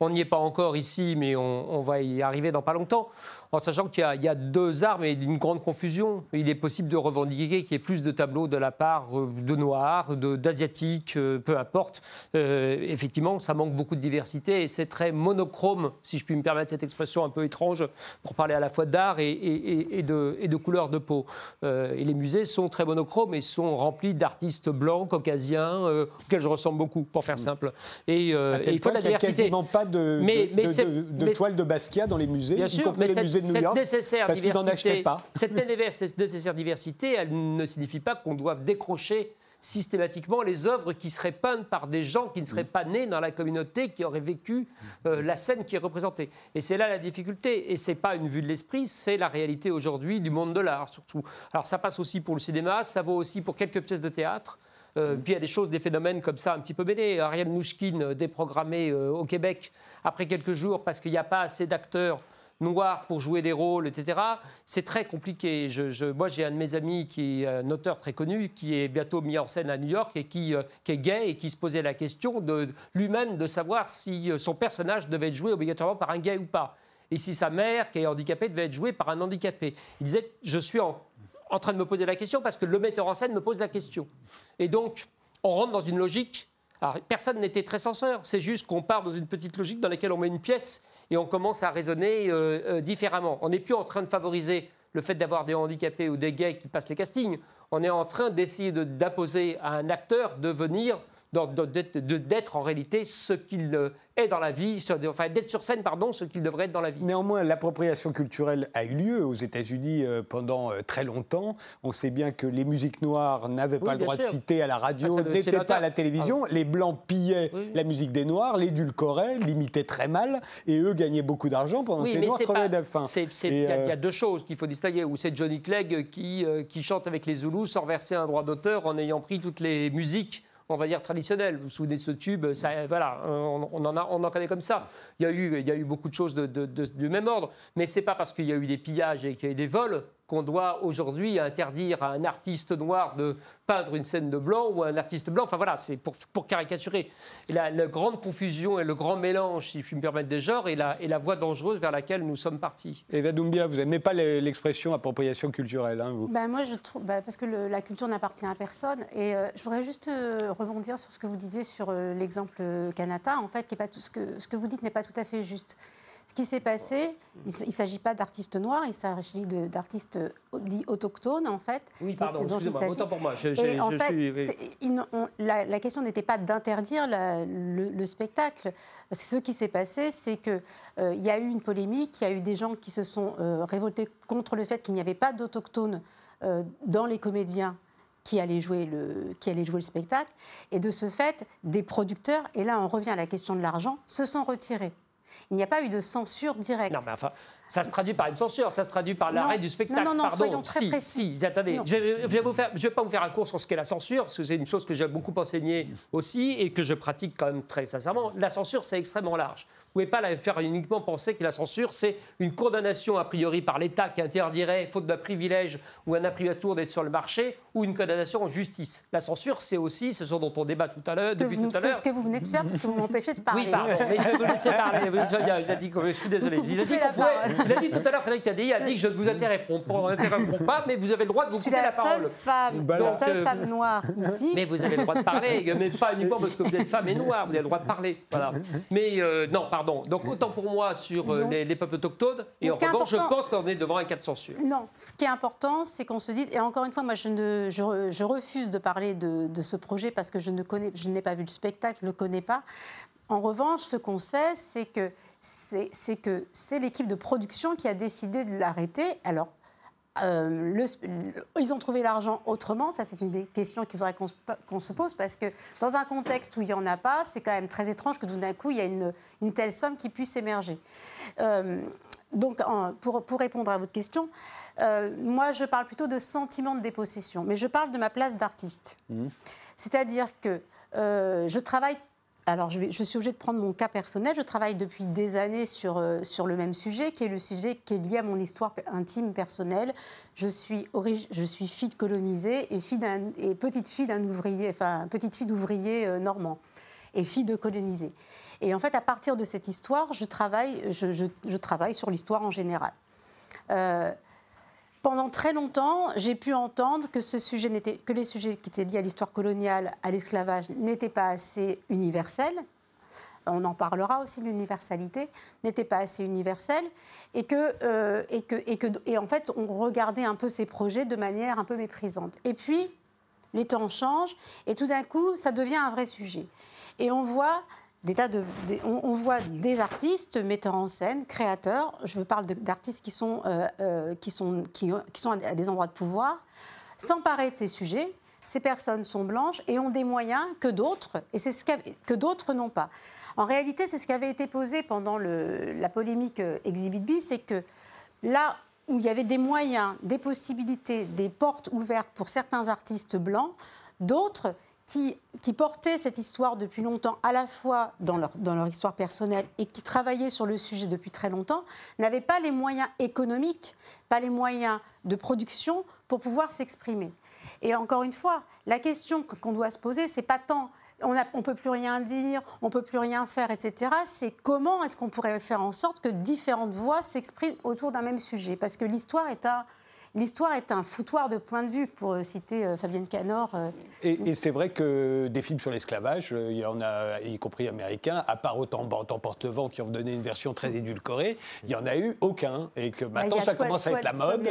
On n'y est pas encore ici, mais on, va y arriver dans pas longtemps en sachant qu'il y, a deux armes et une grande confusion. Il est possible de revendiquer qu'il y ait plus de tableaux de la part euh, de Noirs, d'Asiatiques, euh, peu importe. Euh, effectivement, ça manque beaucoup de diversité et c'est très monochrome, si je puis me permettre cette expression un peu étrange, pour parler à la fois d'art et, et, de, et, de, couleur de peau. et les musées sont très monochromes et sont remplis d'artistes blancs, caucasiens, auxquels je ressemble beaucoup, pour faire simple. Et, il faut de la diversité. Il n'y a quasiment pas de, de, de, toile de Basquiat dans les musées, bien sûr, mais les musées cette nécessaire diversité, Cette nécessaire diversité, elle ne signifie pas qu'on doive décrocher systématiquement les œuvres qui seraient peintes par des gens qui ne seraient pas nés dans la communauté, qui auraient vécu euh, la scène qui est représentée. Et c'est là la difficulté. Et c'est pas une vue de l'esprit, c'est la réalité aujourd'hui du monde de l'art, surtout. Alors ça passe aussi pour le cinéma, ça vaut aussi pour quelques pièces de théâtre. Euh, puis il y a des choses, des phénomènes comme ça un petit peu mêlés. Ariel Mouchkine euh, déprogrammé au Québec après quelques jours parce qu'il n'y a pas assez d'acteurs noir pour jouer des rôles, etc. C'est très compliqué. Je, moi, j'ai un de mes amis qui est un auteur très connu, qui est bientôt mis en scène à New York et qui, euh, est gay et qui se posait la question de lui-même de savoir si euh, son personnage devait être joué obligatoirement par un gay ou pas. Et si sa mère, qui est handicapée, devait être jouée par un handicapé. Il disait, je suis en, en train de me poser la question parce que le metteur en scène me pose la question. Et donc, on rentre dans une logique alors, personne n'était très censeur, c'est juste qu'on part dans une petite logique dans laquelle on met une pièce et on commence à raisonner euh, euh, différemment. On n'est plus en train de favoriser le fait d'avoir des handicapés ou des gays qui passent les castings. On est en train d'essayer d'imposer à un acteur de venir d'être en réalité ce qu'il euh, est dans la vie, enfin d'être sur scène, pardon, ce qu'il devrait être dans la vie. Néanmoins, l'appropriation culturelle a eu lieu aux États-Unis euh, pendant euh, très longtemps. On sait bien que les musiques noires n'avaient pas le droit de citer à la radio, ah, n'étaient pas à la télévision. Ah les Blancs pillaient la musique des Noirs, l'édulcoraient, l'imitaient très mal, et eux gagnaient beaucoup d'argent pendant que les Noirs crevaient de faim. Il y, a deux choses qu'il faut distinguer. Où c'est Johnny Clegg qui, qui chante avec les Zoulous sans verser un droit d'auteur en ayant pris toutes les musiques on va dire, traditionnel. Vous vous souvenez de ce tube ça, Voilà, on, on, en a, on en connaît comme ça. Il y a eu, il y a eu beaucoup de choses de, du même ordre, mais c'est pas parce qu'il y a eu des pillages et qu'il y a eu des vols qu'on doit aujourd'hui interdire à un artiste noir de peindre une scène de blanc ou à un artiste blanc. Enfin voilà, c'est pour, pour, caricaturer. Et la, grande confusion et le grand mélange, si je puis me permettre, des genres et la, et la voie dangereuse vers laquelle nous sommes partis. Et Doumbia, vous n'aimez pas l'expression appropriation culturelle, hein, vous? Ben Moi, je trouve, ben parce que la culture n'appartient à personne. Et euh, je voudrais juste euh, rebondir sur ce que vous disiez sur euh, l'exemple Kanata, en fait, qui est pas tout, ce, que, ce que vous dites n'est pas tout à fait juste. Ce qui s'est passé, il ne s'agit pas d'artistes noirs, il s'agit d'artistes dits autochtones, en fait. Oui, pardon, excusez-moi, autant pour moi. en fait, la, question n'était pas d'interdire le, spectacle. Ce qui s'est passé, c'est qu'il euh, y a eu une polémique, il y a eu des gens qui se sont euh, révoltés contre le fait qu'il n'y avait pas d'autochtones euh, dans les comédiens qui allaient, jouer le, qui allaient jouer le spectacle. Et de ce fait, des producteurs, et là on revient à la question de l'argent, se sont retirés. Il n'y a pas eu de censure directe. Non, mais enfin, ça se traduit par une censure, ça se traduit par l'arrêt du spectacle. Non, non, non, soyons très si, précis. Si, attendez, je ne vais, vous vais pas vous faire un cours sur ce qu'est la censure, parce que c'est une chose que j'ai beaucoup enseigné aussi et que je pratique quand même très sincèrement. La censure, c'est extrêmement large. Vous ne pouvez pas la faire uniquement penser que la censure, c'est une condamnation a priori par l'État qui interdirait, faute d'un privilège ou un imprimatur d'être sur le marché, ou une condamnation en justice. La censure, c'est aussi ce dont on débat tout à l'heure, depuis tout à l'heure. ce que vous venez de faire, parce que vous m'empêchez de parler. Oui, pardon, mais je vais vous laisser parler. Il a dit, je suis désolé. Il a dit, il a dit tout à l'heure, Frédéric a dit que je ne vous interromps pas, mais vous avez le droit de vous couper la, parole. Femme, la seule euh, femme noire ici. Mais vous avez le droit de parler, mais pas uniquement parce que vous êtes femme et noire, vous avez le droit de parler. Voilà. Mais euh, non, pardon. Donc autant pour moi sur euh, les, peuples autochtones, et en revanche, je pense qu'on est devant un cas de censure. Non, ce qui est important, c'est qu'on se dise, et encore une fois, moi je, ne, je, refuse de parler de, de, ce projet parce que je ne connais, je n'ai pas vu le spectacle, je ne le connais pas. En revanche, ce qu'on sait, c'est que c'est que c'est l'équipe de production qui a décidé de l'arrêter. Alors, euh, ils ont trouvé l'argent autrement Ça, c'est une des questions qu'il faudrait qu'on se pose parce que dans un contexte où il n'y en a pas, c'est quand même très étrange que tout d'un coup, il y ait une, une, telle somme qui puisse émerger. Euh, donc, pour, pour, répondre à votre question, euh, moi, je parle plutôt de sentiment de dépossession, mais je parle de ma place d'artiste. Mmh. C'est-à-dire que je travaille alors, je, suis obligée de prendre mon cas personnel. Je travaille depuis des années sur, euh, sur le même sujet, qui est le sujet qui est lié à mon histoire intime, personnelle. Je suis, je suis fille de colonisée et, et petite fille d'un ouvrier, enfin, petite fille d'ouvrier euh, normand et fille de colonisé. Et en fait, à partir de cette histoire, je travaille, je, je, travaille sur l'histoire en général. Euh, pendant très longtemps, j'ai pu entendre que, les sujets qui étaient liés à l'histoire coloniale, à l'esclavage, n'étaient pas assez universels. On en parlera aussi de l'universalité, n'étaient pas assez universels, et que, euh, et que, et que, et en fait, on regardait un peu ces projets de manière un peu méprisante. Et puis, les temps changent, et tout d'un coup, ça devient un vrai sujet. Et on voit on, voit des artistes, metteurs en scène, créateurs. Je parle d'artistes qui sont, euh, euh, qui, sont, qui, sont à des endroits de pouvoir, s'emparer de ces sujets. Ces personnes sont blanches et ont des moyens que d'autres, et c'est ce que d'autres n'ont pas. En réalité, c'est ce qui avait été posé pendant la polémique euh, Exhibit B, c'est que là où il y avait des moyens, des possibilités, des portes ouvertes pour certains artistes blancs, d'autres qui, portaient cette histoire depuis longtemps, à la fois dans leur, histoire personnelle et qui travaillaient sur le sujet depuis très longtemps, n'avaient pas les moyens économiques, pas les moyens de production pour pouvoir s'exprimer. Et encore une fois, la question qu'on doit se poser, c'est pas tant on ne peut plus rien dire, on ne peut plus rien faire, etc. C'est comment est-ce qu'on pourrait faire en sorte que différentes voix s'expriment autour d'un même sujet? Parce que l'histoire est un, l'histoire est un foutoir de point de vue, pour citer Fabienne Canor. Et, c'est vrai que des films sur l'esclavage, il y en a, y compris américains, à part autant Porte le vent qui ont donné une version très édulcorée, il n'y en a eu aucun. Et que bah, maintenant, ça commence à être la mode.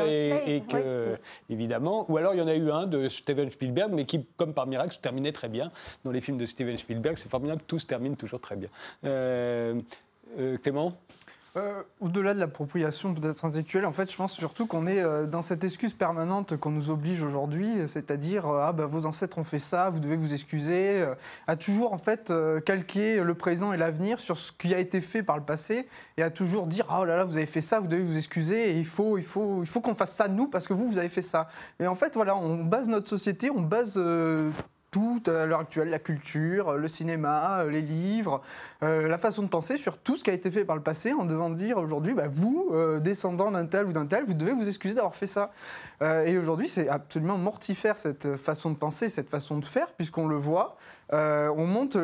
Et, que, évidemment, ou alors il y en a eu un de Steven Spielberg, mais qui, comme par miracle, se terminait très bien. Dans les films de Steven Spielberg, c'est formidable, tout se termine toujours très bien. Euh, euh, Clément? Euh, Au-delà de l'appropriation peut-être intellectuelle, en fait, je pense surtout qu'on est euh, dans cette excuse permanente qu'on nous oblige aujourd'hui, c'est-à-dire ah bah, vos ancêtres ont fait ça, vous devez vous excuser, à toujours en fait calquer le présent et l'avenir sur ce qui a été fait par le passé et à toujours dire oh là là vous avez fait ça, vous devez vous excuser et il faut il faut il faut qu'on fasse ça nous parce que vous vous avez fait ça. Et en fait voilà, on base notre société, on base tout à l'heure actuelle, la culture, le cinéma, les livres, euh, la façon de penser sur tout ce qui a été fait par le passé en devant dire aujourd'hui, bah, vous, euh, descendant d'un tel ou d'un tel, vous devez vous excuser d'avoir fait ça. Euh, et aujourd'hui, c'est absolument mortifère cette façon de penser, cette façon de faire, puisqu'on le voit. on monte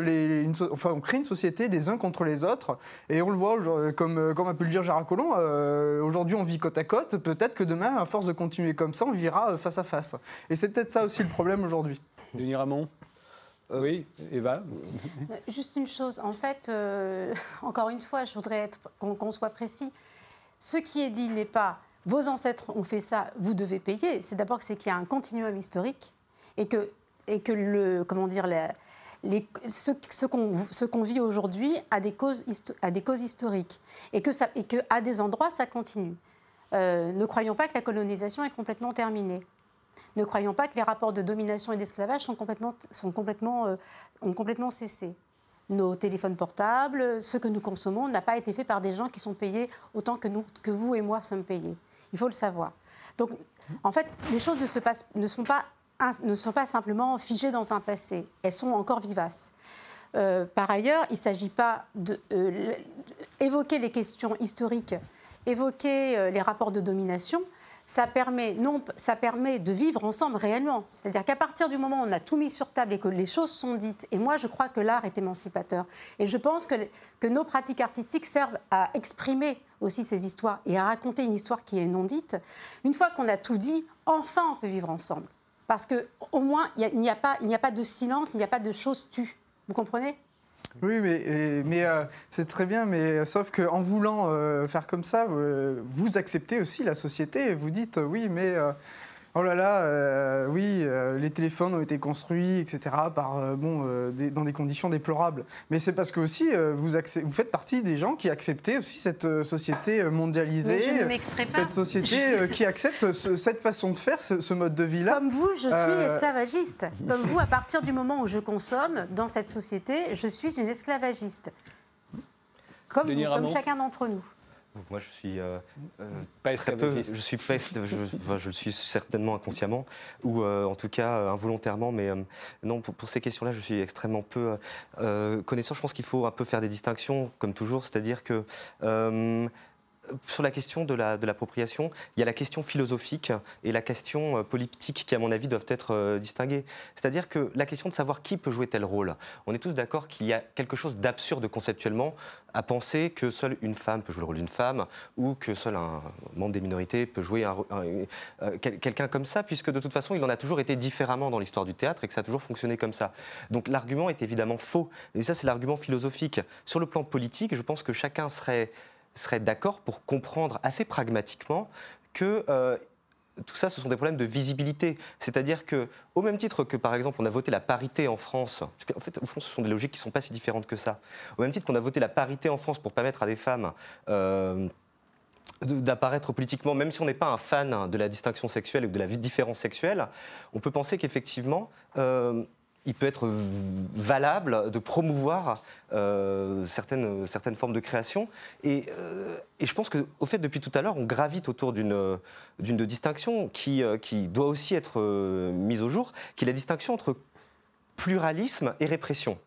enfin, on crée une société des uns contre les autres, et on le voit, comme, comme a pu le dire Gérard Collomb, aujourd'hui on vit côte à côte, peut-être que demain, à force de continuer comme ça, on vivra face à face. Et c'est peut-être ça aussi le problème aujourd'hui. Denis Ramon euh, oui, Eva euh, Juste une chose, en fait, euh, encore une fois, je voudrais qu'on soit précis. Ce qui est dit n'est pas vos ancêtres ont fait ça, vous devez payer. C'est d'abord c'est qu'il y a un continuum historique et que, et que le, comment dire, les, ce, ce qu'on vit aujourd'hui a, des causes, a des causes historiques et que, ça, et que à des endroits ça continue. ne croyons pas que la colonisation est complètement terminée. Ne croyons pas que les rapports de domination et d'esclavage sont complètement, sont complètement, euh, ont complètement cessé. Nos téléphones portables, ce que nous consommons, n'a pas été fait par des gens qui sont payés autant que, nous, que vous et moi sommes payés. Il faut le savoir. Donc, en fait, les choses ne, se passent, ne, sont, pas, ne sont pas simplement figées dans un passé. Elles sont encore vivaces. Euh, par ailleurs, il ne s'agit pas d'évoquer euh, les questions historiques, évoquer les rapports de domination, ça permet, non, ça permet de vivre ensemble réellement. C'est-à-dire qu'à partir du moment où on a tout mis sur table et que les choses sont dites, et moi je crois que l'art est émancipateur, et je pense que, que nos pratiques artistiques servent à exprimer aussi ces histoires et à raconter une histoire qui est non dite, une fois qu'on a tout dit, enfin on peut vivre ensemble. Parce qu'au moins, il n'y a, a pas de silence, il n'y a pas de choses tues. Vous comprenez? Oui, mais, euh, c'est très bien, mais sauf qu'en voulant euh, faire comme ça, vous acceptez aussi la société. Vous dites, oui, mais euh, Oh là là, euh, oui, euh, les téléphones ont été construits, etc., par, euh, bon, dans des conditions déplorables. Mais c'est parce que aussi, vous, vous, faites partie des gens qui acceptaient aussi cette société mondialisée, cette société qui accepte cette façon de faire, ce, mode de vie-là. Comme vous, je suis esclavagiste. Comme vous, à partir du moment où je consomme dans cette société, je suis une esclavagiste. Comme, comme chacun d'entre nous. Moi, je suis euh, euh, très peu. Je suis pas. Je, je, suis certainement inconsciemment ou euh, en tout cas involontairement, mais non. Pour, pour, ces questions-là, je suis extrêmement peu connaissant. Je pense qu'il faut un peu faire des distinctions, comme toujours, c'est-à-dire que sur la question de l'appropriation, il y a la question philosophique et la question euh, politique qui, à mon avis, doivent être euh, distinguées. C'est-à-dire que la question de savoir qui peut jouer tel rôle, on est tous d'accord qu'il y a quelque chose d'absurde conceptuellement à penser que seule une femme peut jouer le rôle d'une femme ou que seul un membre des minorités peut jouer euh, quelqu'un comme ça, puisque de toute façon, il en a toujours été différemment dans l'histoire du théâtre et que ça a toujours fonctionné comme ça. Donc l'argument est évidemment faux. Et ça, c'est l'argument philosophique. Sur le plan politique, je pense que chacun serait serait d'accord pour comprendre assez pragmatiquement que euh, tout ça, ce sont des problèmes de visibilité. C'est-à-dire que, au même titre que, par exemple, on a voté la parité en France, parce qu'en fait, au fond, ce sont des logiques qui ne sont pas si différentes que ça. Au même titre qu'on a voté la parité en France pour permettre à des femmes euh, d'apparaître politiquement, même si on n'est pas un fan de la distinction sexuelle ou de la différence sexuelle, on peut penser qu'effectivement, euh, il peut être valable de promouvoir euh, certaines, certaines formes de création. Et, euh, je pense qu'au fait, depuis tout à l'heure, on gravite autour d'une distinction qui, euh, qui doit aussi être mise au jour, qui est la distinction entre pluralisme et répression.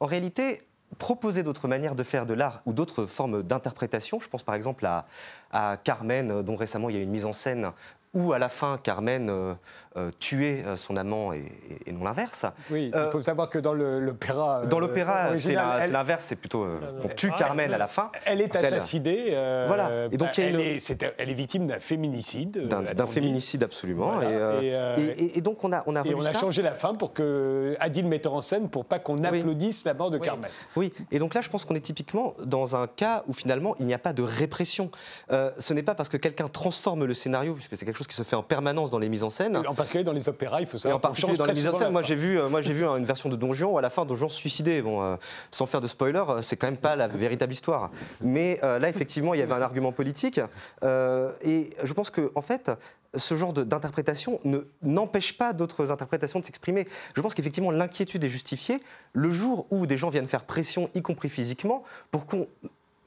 en réalité, proposer d'autres manières de faire de l'art ou d'autres formes d'interprétation. Je pense par exemple à, à, Carmen, dont récemment il y a une mise en scène où à la fin Carmen euh, euh, tuait euh, son amant et, non l'inverse. Oui, Euh, il faut savoir que dans l'opéra. Dans euh, l'opéra, c'est l'inverse, c'est plutôt euh, qu'on tue Carmen à la fin. Elle est assassinée. euh, Voilà. Et donc, il y a elle, une- est, elle est victime d'un féminicide. D'un euh, féminicide absolument. Voilà. Et, euh, Et, euh, et- et- et donc on a, on a Et on a ça. changé la fin pour que Adil metteur en scène pour pas qu'on applaudisse la mort de Carmen. Oui, et donc là, je pense qu'on est typiquement dans un cas où finalement il n'y a pas de répression. Euh, ce n'est pas parce que quelqu'un transforme le scénario, puisque c'est quelque chose qui se fait en permanence dans les mises en scène. En particulier dans les opéras, il faut Et savoir. en qu'on particulier dans les mises en scène, la moi j'ai vu, euh, moi j'ai vu une version de Donjon où à la fin Donjon se suicidait. Bon, euh, sans faire de spoiler, euh, c'est quand même pas la véritable histoire. Mais euh, là, effectivement, il y avait un argument politique, euh, et je pense que en fait, ce genre d'interprétation ne- n'empêche pas d'autres interprétations de s'exprimer. Je pense qu'effectivement, l'inquiétude est justifiée le jour où des gens viennent faire pression, y compris physiquement, pour qu'on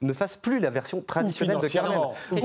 ne fasse plus la version traditionnelle de Carmen. Ce qui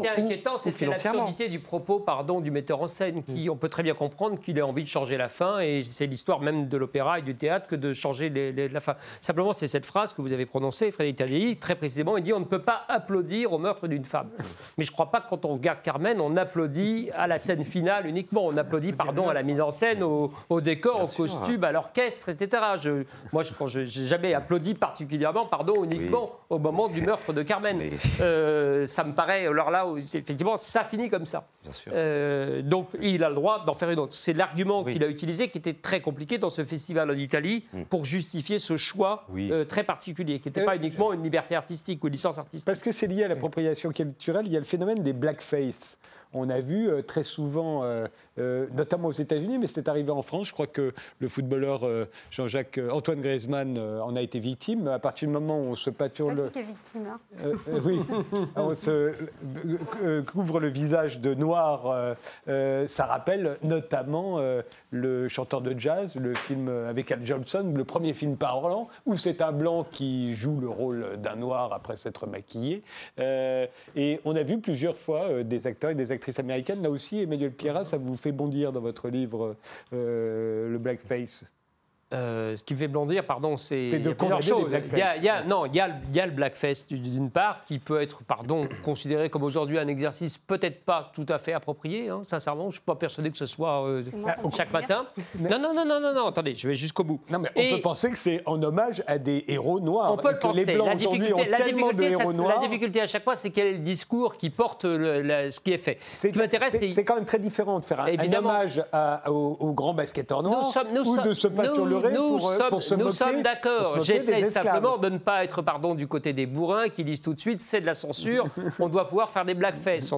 était, inquiétant, financièrement. l'absurdité du propos pardon, du metteur en scène, qui, on peut très bien comprendre qu'il a envie de changer la fin, et c'est l'histoire même de l'opéra et du théâtre que de changer les- les- la fin. Simplement, c'est cette phrase que vous avez prononcée, Frédéric Tadei, très précisément, il dit on ne peut pas applaudir au meurtre d'une femme. Mais je ne crois pas que quand on regarde Carmen, on applaudit à la scène finale uniquement, on applaudit pardon, à la mise en scène, au, au décor, au costume, à l'orchestre, etc. Je, moi, je n'ai jamais applaudi particulièrement pardon, uniquement au moment du meurtre de Carmen. Mais- Euh, ça me paraît, alors là, effectivement, ça finit comme ça. Bien sûr. Euh, donc, il a le droit d'en faire une autre. C'est l'argument Oui. qu'il a utilisé qui était très compliqué dans ce festival en Italie pour justifier ce choix Oui. euh, très particulier, qui n'était Euh, pas uniquement une liberté artistique ou une licence artistique. Parce que c'est lié à l'appropriation culturelle, il y a le phénomène des blackface. On a vu euh, très souvent, euh, euh, notamment aux États-Unis, mais c'est arrivé en France. Je crois que le footballeur Jean-Jacques Antoine Griezmann en a été victime. À partir du moment où on se pâture le, qui est victime. hein. Euh, euh, oui, on se couvre le visage de noir. euh, ça rappelle notamment le chanteur de jazz, le film avec Al Jolson, le premier film parlant, où c'est un blanc qui joue le rôle d'un noir après s'être maquillé. Et on a vu plusieurs fois des acteurs et des actrices américaines. Là aussi, Emmanuel Pierrat, ça vous fait bondir dans votre livre euh, Le Blackface? Euh, ce qui me fait blondir, pardon, c'est C'est de plusieurs choses. Il y a- il y a- non, il y a, le- il y a le blackface d'une part, qui peut être, pardon, considéré comme aujourd'hui un exercice peut-être pas tout à fait approprié. hein, sincèrement, je ne suis pas persuadé que ce soit euh, chaque matin. Non, non, non, non, non, non, attendez, je vais jusqu'au bout. Non, mais on Et- peut penser que c'est en hommage à des héros noirs. On peut le penser. les Blancs la ont difficulté, la, de difficulté, ça- héros la noirs. difficulté à chaque fois, c'est quel est le discours qui porte le- la- ce qui est fait. Ce C'est qui m'intéresse, c'est- c'est c'est quand même très différent de faire un, hommage à- aux, aux grands basketteurs noirs nous sommes, nous ou sommes- de se pâturer nous- nous pour, euh, sommes- pour se nous moquer, sommes pour se d'accord. J'essaie simplement de ne pas être pardon, du côté des bourrins qui disent tout de suite c'est de la censure, on doit pouvoir faire des blackface.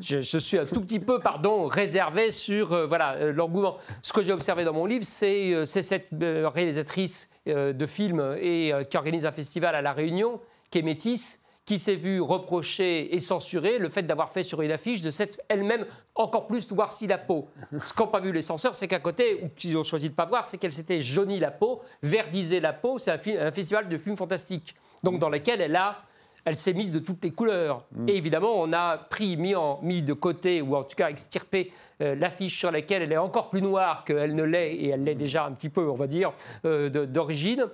Je, je suis un tout petit peu pardon, réservé sur euh, voilà, euh, l'engouement. Ce que j'ai observé dans mon livre, c'est euh, cette réalisatrice de films et qui organise un festival à La Réunion, qui est métisse qui s'est vue reprocher et censurer le fait d'avoir fait sur une affiche de cette elle-même encore plus noirci la peau. Ce qu'ont pas vu les censeurs, c'est qu'à côté, ou qu'ils ont choisi de pas voir, c'est qu'elle s'était jaunie la peau, verdisée la peau. C'est un, festival de films fantastiques, donc dans lequel elle a elle s'est mise de toutes les couleurs. Et évidemment, on a pris, mis, en, mis de côté, ou en tout cas extirpé euh, l'affiche sur laquelle elle est encore plus noire qu'elle ne l'est, et elle l'est déjà un petit peu, on va dire, euh, d'origine,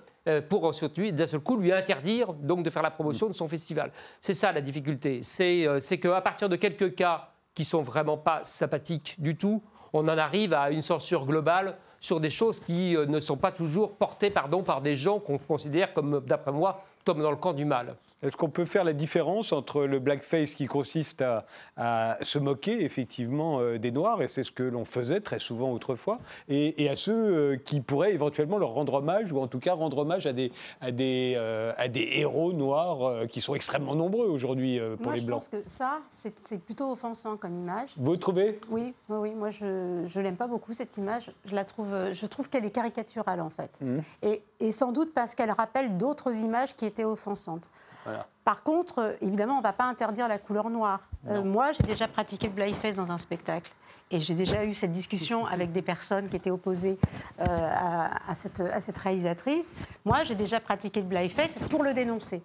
pour surtout, d'un seul coup, lui interdire donc de faire la promotion de son festival. C'est ça la difficulté. C'est euh, qu'à partir de quelques cas qui sont vraiment pas sympathiques du tout, on en arrive à une censure globale sur des choses qui euh, ne sont pas toujours portées pardon, par des gens qu'on considère comme, d'après moi, comme dans le camp du mal. Est-ce qu'on peut faire la différence entre le blackface qui consiste à, à se moquer effectivement euh, des Noirs, et c'est ce que l'on faisait très souvent autrefois, et, et à ceux euh, qui pourraient éventuellement leur rendre hommage, ou en tout cas rendre hommage à des, à des, euh, à des héros noirs euh, qui sont extrêmement nombreux aujourd'hui euh, pour Moi, les je Blancs pense que ça, c'est c'est plutôt offensant comme image. Vous trouvez? Oui, oui, oui. Moi, je je l'aime pas beaucoup cette image. Je la trouve, je trouve qu'elle est caricaturale en fait, Mhm. et, et sans doute parce qu'elle rappelle d'autres images qui étaient offensantes. Voilà. Par contre, euh, évidemment, on ne va pas interdire la couleur noire. Euh, moi, j'ai déjà pratiqué le blackface dans un spectacle. Et j'ai déjà eu cette discussion avec des personnes qui étaient opposées euh, à, à cette, à cette réalisatrice. Moi, j'ai déjà pratiqué le blackface pour le dénoncer.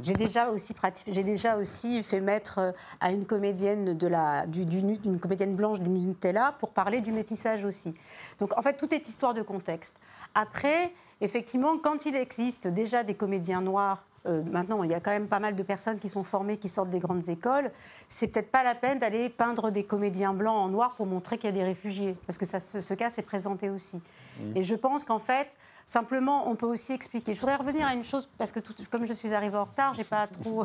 J'ai déjà aussi pratiqué, j'ai déjà aussi fait mettre à une comédienne de la, du, du nu- d'une comédienne blanche du Nutella pour parler du métissage aussi. Donc en fait, tout est histoire de contexte. Après, effectivement, quand il existe déjà des comédiens noirs euh, maintenant, il y a quand même pas mal de personnes qui sont formées, qui sortent des grandes écoles. C'est peut-être pas la peine d'aller peindre des comédiens blancs en noir pour montrer qu'il y a des réfugiés, parce que ça, ce, ce cas s'est présenté aussi. Mmh. Et je pense qu'en fait, simplement, on peut aussi expliquer. Je voudrais revenir à une chose, parce que tout- comme je suis arrivée en retard, j'ai pas trop.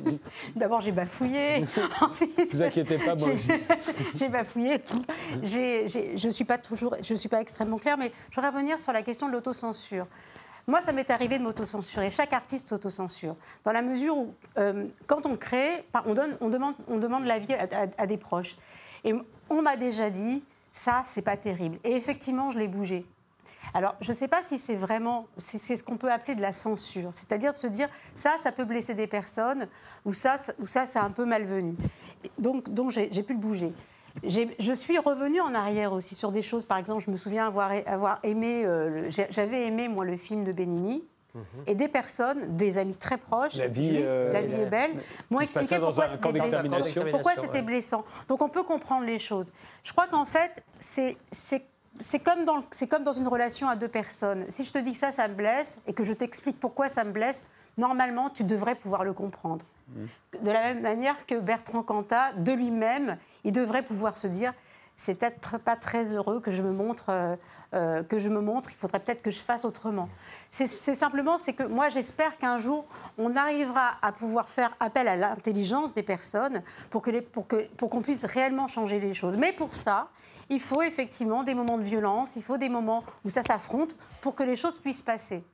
D'abord, j'ai bafouillé. Ensuite, vous inquiétez pas, moi j'ai- aussi. j'ai bafouillé. Je ne suis pas toujours, je suis pas extrêmement claire, mais je voudrais revenir sur la question de l'autocensure. Moi, ça m'est arrivé de m'autocensurer. Chaque artiste s'autocensure. Dans la mesure où, euh, quand on crée, on, donne, on, demande, on demande l'avis à, à- à des proches. Et on m'a déjà dit, ça, c'est pas terrible. Et effectivement, je l'ai bougé. Alors, je ne sais pas si c'est vraiment, si c'est ce qu'on peut appeler de la censure, c'est-à-dire de se dire ça, ça peut blesser des personnes, ou ça, ça- ou ça, c'est un peu malvenu. Donc, donc j'ai pu le bouger. Je suis revenue en arrière aussi sur des choses. Par exemple, je me souviens avoir, avoir aimé, euh, j'avais aimé moi le film de Benigni. Et des personnes, des amis très proches, La vie, Julie, euh, La vie est belle, m'ont expliqué pourquoi c'était blessant. Ouais. blessant. Donc on peut comprendre les choses. Je crois qu'en fait, c'est c'est- comme, dans c'est comme dans une relation à deux personnes. Si je te dis que ça, ça me blesse, et que je t'explique pourquoi ça me blesse, normalement, tu devrais pouvoir le comprendre. De la même manière que Bertrand Cantat, de lui-même, il devrait pouvoir se dire c'est peut-être pas très heureux que je me montre, euh, euh, que je me montre. Il faudrait peut-être que je fasse autrement. C'est simplement, c'est que moi, j'espère qu'un jour, on arrivera à pouvoir faire appel à l'intelligence des personnes pour pour pour qu'on puisse réellement changer les choses. Mais pour ça, il faut effectivement des moments de violence, il faut des moments où ça s'affronte pour que les choses puissent passer.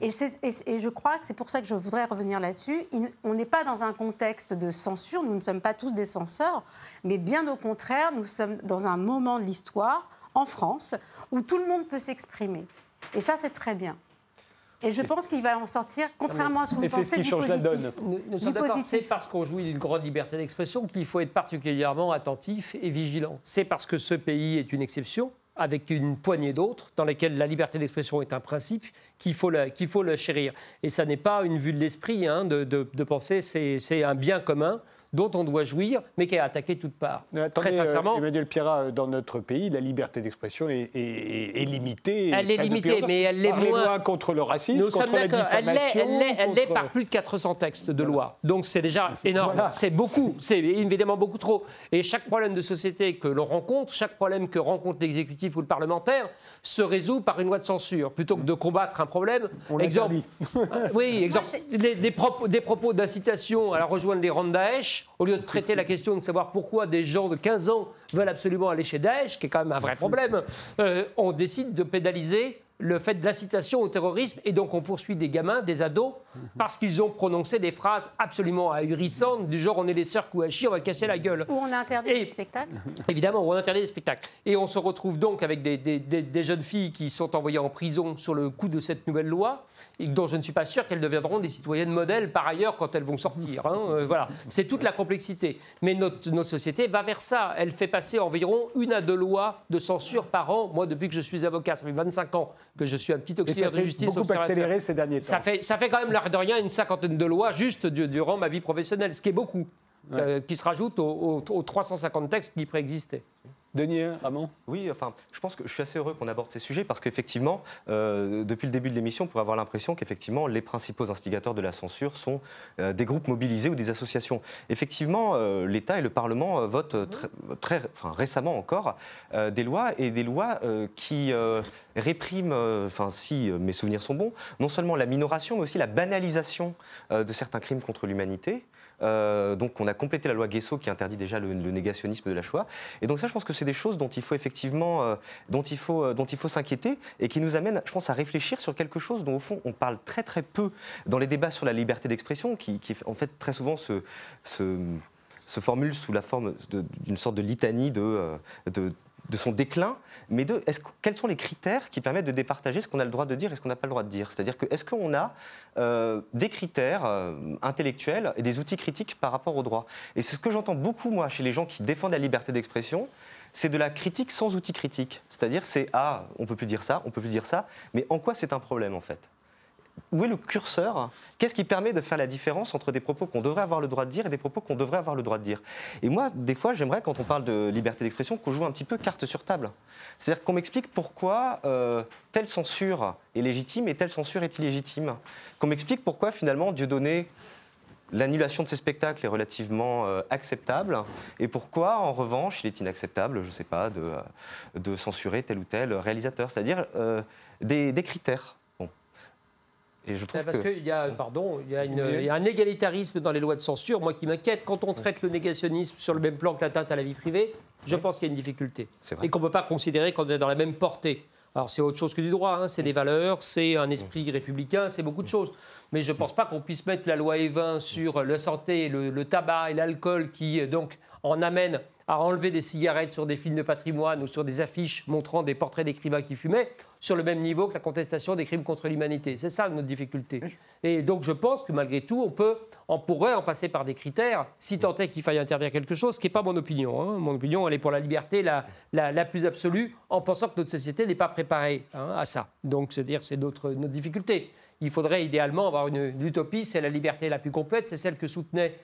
Et, c'est- et- et je crois que c'est pour ça que je voudrais revenir là-dessus. On n'est pas dans un contexte de censure, nous ne sommes pas tous des censeurs, mais bien au contraire, nous sommes dans un moment de l'histoire, en France, où tout le monde peut s'exprimer. Et ça, c'est très bien. Et je pense qu'il va en sortir, contrairement à ce que vous Et c'est ce pensez, qui du change la donne. Nous, nous Du sommes d'accord, positif. c'est parce qu'on jouit d'une grande liberté d'expression qu'il faut être particulièrement attentif et vigilant. C'est parce que ce pays est une exception, avec une poignée d'autres, dans lesquelles la liberté d'expression est un principe, qu'il faut, qu'il faut le chérir. Et ça n'est pas une vue de l'esprit hein, de, de- de penser c'est c'est un bien commun dont on doit jouir, mais qui est attaqué de toutes parts. Mais attendez, Très euh, sincèrement, Emmanuel Pierrat, euh, dans notre pays, la liberté d'expression est, est- est- est limitée. Elle est limitée, mais elle l'est Par les moins. lois contre le racisme, Nous contre la d'accord. Elle l'est, diffamation. elle l'est, elle l'est contre- par plus de 400 textes de loi. Donc c'est déjà énorme. Voilà. C'est beaucoup. C'est évidemment beaucoup trop. Et chaque problème de société que l'on rencontre, chaque problème que rencontre l'exécutif ou le parlementaire, se résout par une loi de censure. Plutôt que de combattre un problème. On exemple, oui, exemple, des, des propos, des propos d'incitation à la rejoindre les rangs de Daesh, au lieu de traiter la question de savoir pourquoi des gens de 15 ans veulent absolument aller chez Daesh, qui est quand même un vrai problème, euh, on décide de pénaliser le fait de l'incitation au terrorisme et donc on poursuit des gamins, des ados, parce qu'ils ont prononcé des phrases absolument ahurissantes du genre on est les sœurs Kouachi, on va casser la gueule. Où on a interdit Et- les spectacles. Évidemment, on interdit les spectacles. Et on se retrouve donc avec des, des- des- des jeunes filles qui sont envoyées en prison sur le coup de cette nouvelle loi, et dont je ne suis pas sûr qu'elles deviendront des citoyennes modèles par ailleurs quand elles vont sortir. hein. Euh, voilà, c'est toute la complexité. Mais notre, notre société va vers ça. Elle fait passer environ une à deux lois de censure par an. Moi, depuis que je suis avocat, ça fait 25 ans que je suis un petit auxiliaire de justice beaucoup accéléré ces derniers temps. Ça fait, ça fait quand même, l'air de rien, une cinquantaine de lois juste du- durant ma vie professionnelle, ce qui est beaucoup, euh, qui se rajoute aux, aux- aux 350 textes qui préexistaient. Ramon Oui, enfin, je pense que je suis assez heureux qu'on aborde ces sujets parce qu'effectivement, euh, depuis le début de l'émission, on pourrait avoir l'impression qu'effectivement, les principaux instigateurs de la censure sont euh, des groupes mobilisés ou des associations. Effectivement, euh, l'État et le Parlement votent récemment encore des lois et des lois qui répriment, si mes souvenirs sont bons, non seulement la minoration, mais aussi la banalisation de certains crimes contre l'humanité. Euh, donc on a complété la loi Guesso qui interdit déjà le, négationnisme de la Shoah. Et donc ça, je pense que c'est des choses dont il faut effectivement, euh, dont il faut, euh, dont il faut s'inquiéter et qui nous amènent, je pense, à réfléchir sur quelque chose dont au fond on parle très très peu dans les débats sur la liberté d'expression, qui, en fait très souvent se, se, se formule sous la forme d'une sorte de litanie de de son déclin, mais de quels sont les critères qui permettent de départager ce qu'on a le droit de dire et ce qu'on n'a pas le droit de dire? C'est-à-dire que est-ce qu'on a euh, des critères euh, intellectuels et des outils critiques par rapport au droit? Et c'est ce que j'entends beaucoup moi chez les gens qui défendent la liberté d'expression, c'est de la critique sans outils critiques. C'est-à-dire c'est ah on peut plus dire ça, on peut plus dire ça, mais en quoi c'est un problème en fait? Où est le curseur? Qu'est-ce qui permet de faire la différence entre des propos qu'on devrait avoir le droit de dire et des propos qu'on devrait avoir le droit de dire? Et moi, des fois, j'aimerais, quand on parle de liberté d'expression, qu'on joue un petit peu carte sur table. C'est-à-dire qu'on m'explique pourquoi euh, telle censure est légitime et telle censure est illégitime. Qu'on m'explique pourquoi, finalement, Dieudonné l'annulation de ces spectacles est relativement euh, acceptable et pourquoi, en revanche, il est inacceptable, je ne sais pas, de, euh, de, censurer tel ou tel réalisateur. C'est-à-dire des, critères. Bon. Et je trouve Parce qu'il y a, pardon, il y, a une, il y, a un égalitarisme dans les lois de censure, moi qui m'inquiète. Quand on traite le négationnisme sur le même plan que l'atteinte à la vie privée, je pense qu'il y a une difficulté. Et qu'on ne peut pas considérer qu'on est dans la même portée. Alors c'est autre chose que du droit, hein. c'est des valeurs, c'est un esprit républicain, c'est beaucoup de choses. Mais je ne pense pas qu'on puisse mettre la loi E20 sur la santé, le, le tabac et l'alcool qui donc en amène à enlever des cigarettes sur des films de patrimoine ou sur des affiches montrant des portraits d'écrivains qui fumaient, sur le même niveau que la contestation des crimes contre l'humanité. C'est ça notre difficulté. Et donc je pense que malgré tout, on, peut, on pourrait en passer par des critères, si tant est qu'il faille interdire quelque chose, ce qui n'est pas mon opinion. Hein. Mon opinion, elle est pour la liberté la, la, plus absolue, en pensant que notre société n'est pas préparée hein, à ça. Donc c'est-à-dire c'est notre, notre difficulté. Il faudrait idéalement avoir une, une utopie, c'est la liberté la plus complète, c'est celle que soutenait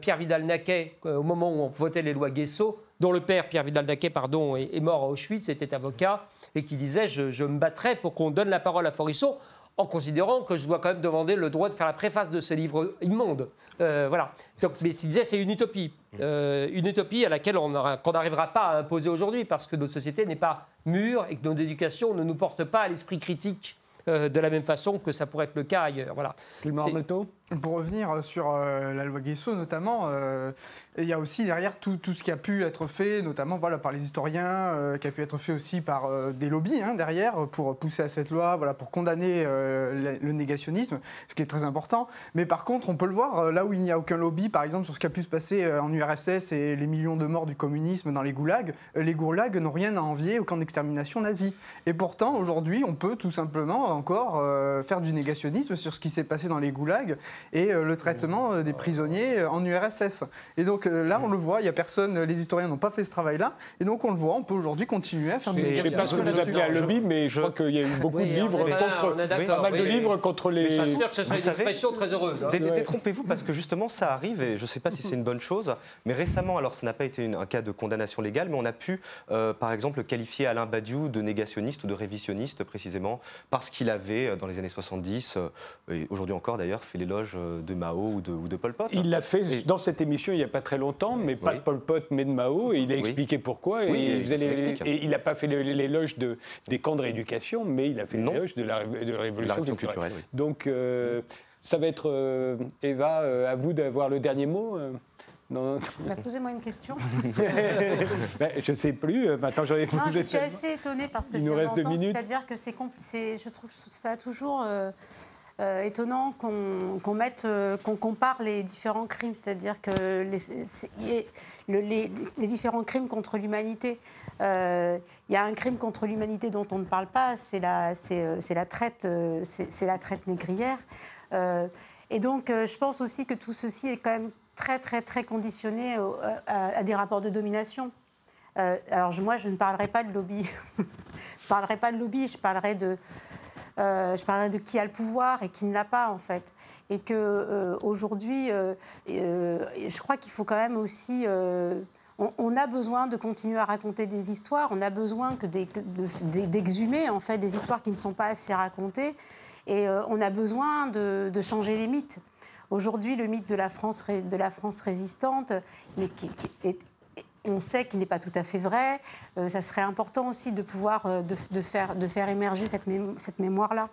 Pierre Vidal-Naquet, euh, au moment où on votait les lois Guesso, dont le père, Pierre Vidal-Naquet, pardon, est, mort à Auschwitz, était avocat, et qui disait je, me battrai pour qu'on donne la parole à Forisson, en considérant que je dois quand même demander le droit de faire la préface de ce livre immonde. Euh, voilà. Donc, mais il disait c'est une utopie. une utopie à laquelle on n'arrivera pas à imposer aujourd'hui, parce que notre société n'est pas mûre et que notre éducation ne nous porte pas à l'esprit critique de la même façon que ça pourrait être le cas ailleurs. Voilà. Pour revenir sur euh, la loi Guesso notamment, euh, il y a aussi derrière tout, tout, ce qui a pu être fait, notamment voilà, par les historiens, euh, qui a pu être fait aussi par des lobbies hein, derrière pour pousser à cette loi, voilà, pour condamner le, négationnisme, ce qui est très important. Mais par contre, on peut le voir là où il n'y a aucun lobby, par exemple sur ce qui a pu se passer en URSS et les millions de morts du communisme dans les goulags, les goulags n'ont rien à envier au camp d'extermination nazi. Et pourtant, aujourd'hui, on peut tout simplement encore faire du négationnisme sur ce qui s'est passé dans les goulags et euh, le traitement euh, des prisonniers euh, en URSS. Et donc là, on le voit, il n'y a personne, les historiens n'ont pas fait ce travail-là, et donc on le voit, on peut aujourd'hui continuer à faire du Je ne sais pas ce que vous appelez un lobby, mais je crois qu'il y a eu beaucoup de livres contre, pas mal de livres contre les. C'est sûr que ce serait une expression très heureuse. Hein. Détrompez-vous, parce que justement, ça arrive, et je ne sais pas si c'est une bonne chose, mais récemment, alors ça n'a pas été un cas de condamnation légale, mais on a pu, par exemple, qualifier Alain Badiou de négationniste ou de révisionniste, précisément, parce qu'il avait, dans les années 70, et aujourd'hui encore d'ailleurs, fait l'éloge euh, de Mao ou de, ou de Pol Pot. Il l'a fait dans cette émission il n'y a pas très longtemps, mais pas de Pol Pot, mais de Mao, et il a expliqué pourquoi. et, il n'a pas fait l'éloge de, des camps de rééducation, mais il a fait l'éloge de la, de la révolution, culturelle. Donc, euh, ça va être, euh, Eva, à vous d'avoir le dernier mot. Bah, posez-moi une question. Ben, je ne sais plus. Maintenant, j'en ai Je suis assez étonnée parce que il nous reste deux minutes. C'est-à-dire que c'est, je trouve ça toujours. Euh, étonnant qu'on mette, euh, qu'on compare les différents crimes, c'est-à-dire que les, différents crimes contre l'humanité. Euh, il y a un crime contre l'humanité dont on ne parle pas, c'est la, traite, négrière. et donc, je pense aussi que tout ceci est quand même très, très, très conditionné à, des rapports de domination. alors moi, je ne parlerai pas de lobby. je parlerai pas de lobby, je parlerai de, euh, je parlerai de qui a le pouvoir et qui ne l'a pas, en fait. Et que euh, aujourd'hui, euh, je crois qu'il faut quand même aussi. On, a besoin de continuer à raconter des histoires. On a besoin d'exhumer en fait des histoires qui ne sont pas assez racontées. Et on a besoin de, changer les mythes. Aujourd'hui, le mythe de la France, de la France résistante, qui, est on sait qu'il n'est pas tout à fait vrai. Euh, ça serait important aussi de pouvoir euh, de, faire, de faire émerger cette, cette mémoire-là.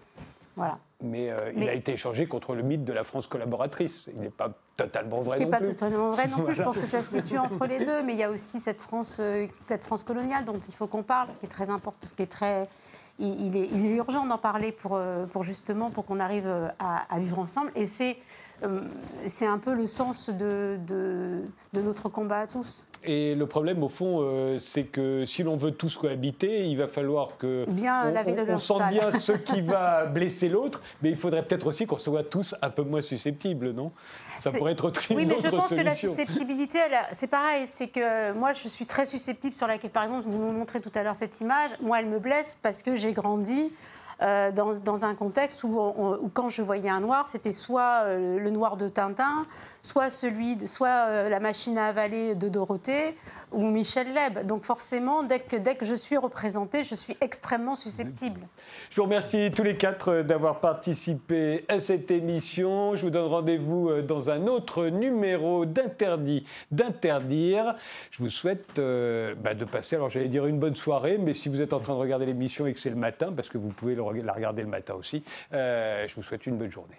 Voilà. Mais, euh, il a été échangé contre le mythe de la France collaboratrice. Il n'est pas totalement vrai non plus. Pas totalement vrai non plus. Je pense que ça se situe entre les deux. Mais il y a aussi cette France, cette France coloniale dont il faut qu'on parle, qui est très importante, qui est très... Il, est, il est, urgent d'en parler pour, pour justement pour qu'on arrive à, à, vivre ensemble. Et c'est c'est un peu le sens de, de, de notre combat à tous. Et le problème, au fond, euh, c'est que si l'on veut tous cohabiter, il va falloir que bien, on, on, sente bien ce qui va blesser l'autre, mais il faudrait peut-être aussi qu'on soit tous un peu moins susceptibles, non? Ça pourrait être autre Oui, mais je pense que la susceptibilité, c'est pareil. C'est que moi, je suis très susceptible sur laquelle, par exemple, vous me montrez tout à l'heure cette image. Moi, elle me blesse parce que j'ai grandi euh, dans, un contexte où, quand je voyais un noir, c'était soit euh, le noir de Tintin, soit celui, de, soit euh, la machine à avaler de Dorothée ou Michel Leb. Donc forcément, dès que, dès que je suis représentée, je suis extrêmement susceptible. Je vous remercie tous les quatre d'avoir participé à cette émission. Je vous donne rendez-vous dans un autre numéro d'Interdit d'interdire. Je vous souhaite bah, de passer, alors j'allais dire une bonne soirée, mais si vous êtes en train de regarder l'émission et que c'est le matin, parce que vous pouvez la regarder le matin aussi, euh, je vous souhaite une bonne journée.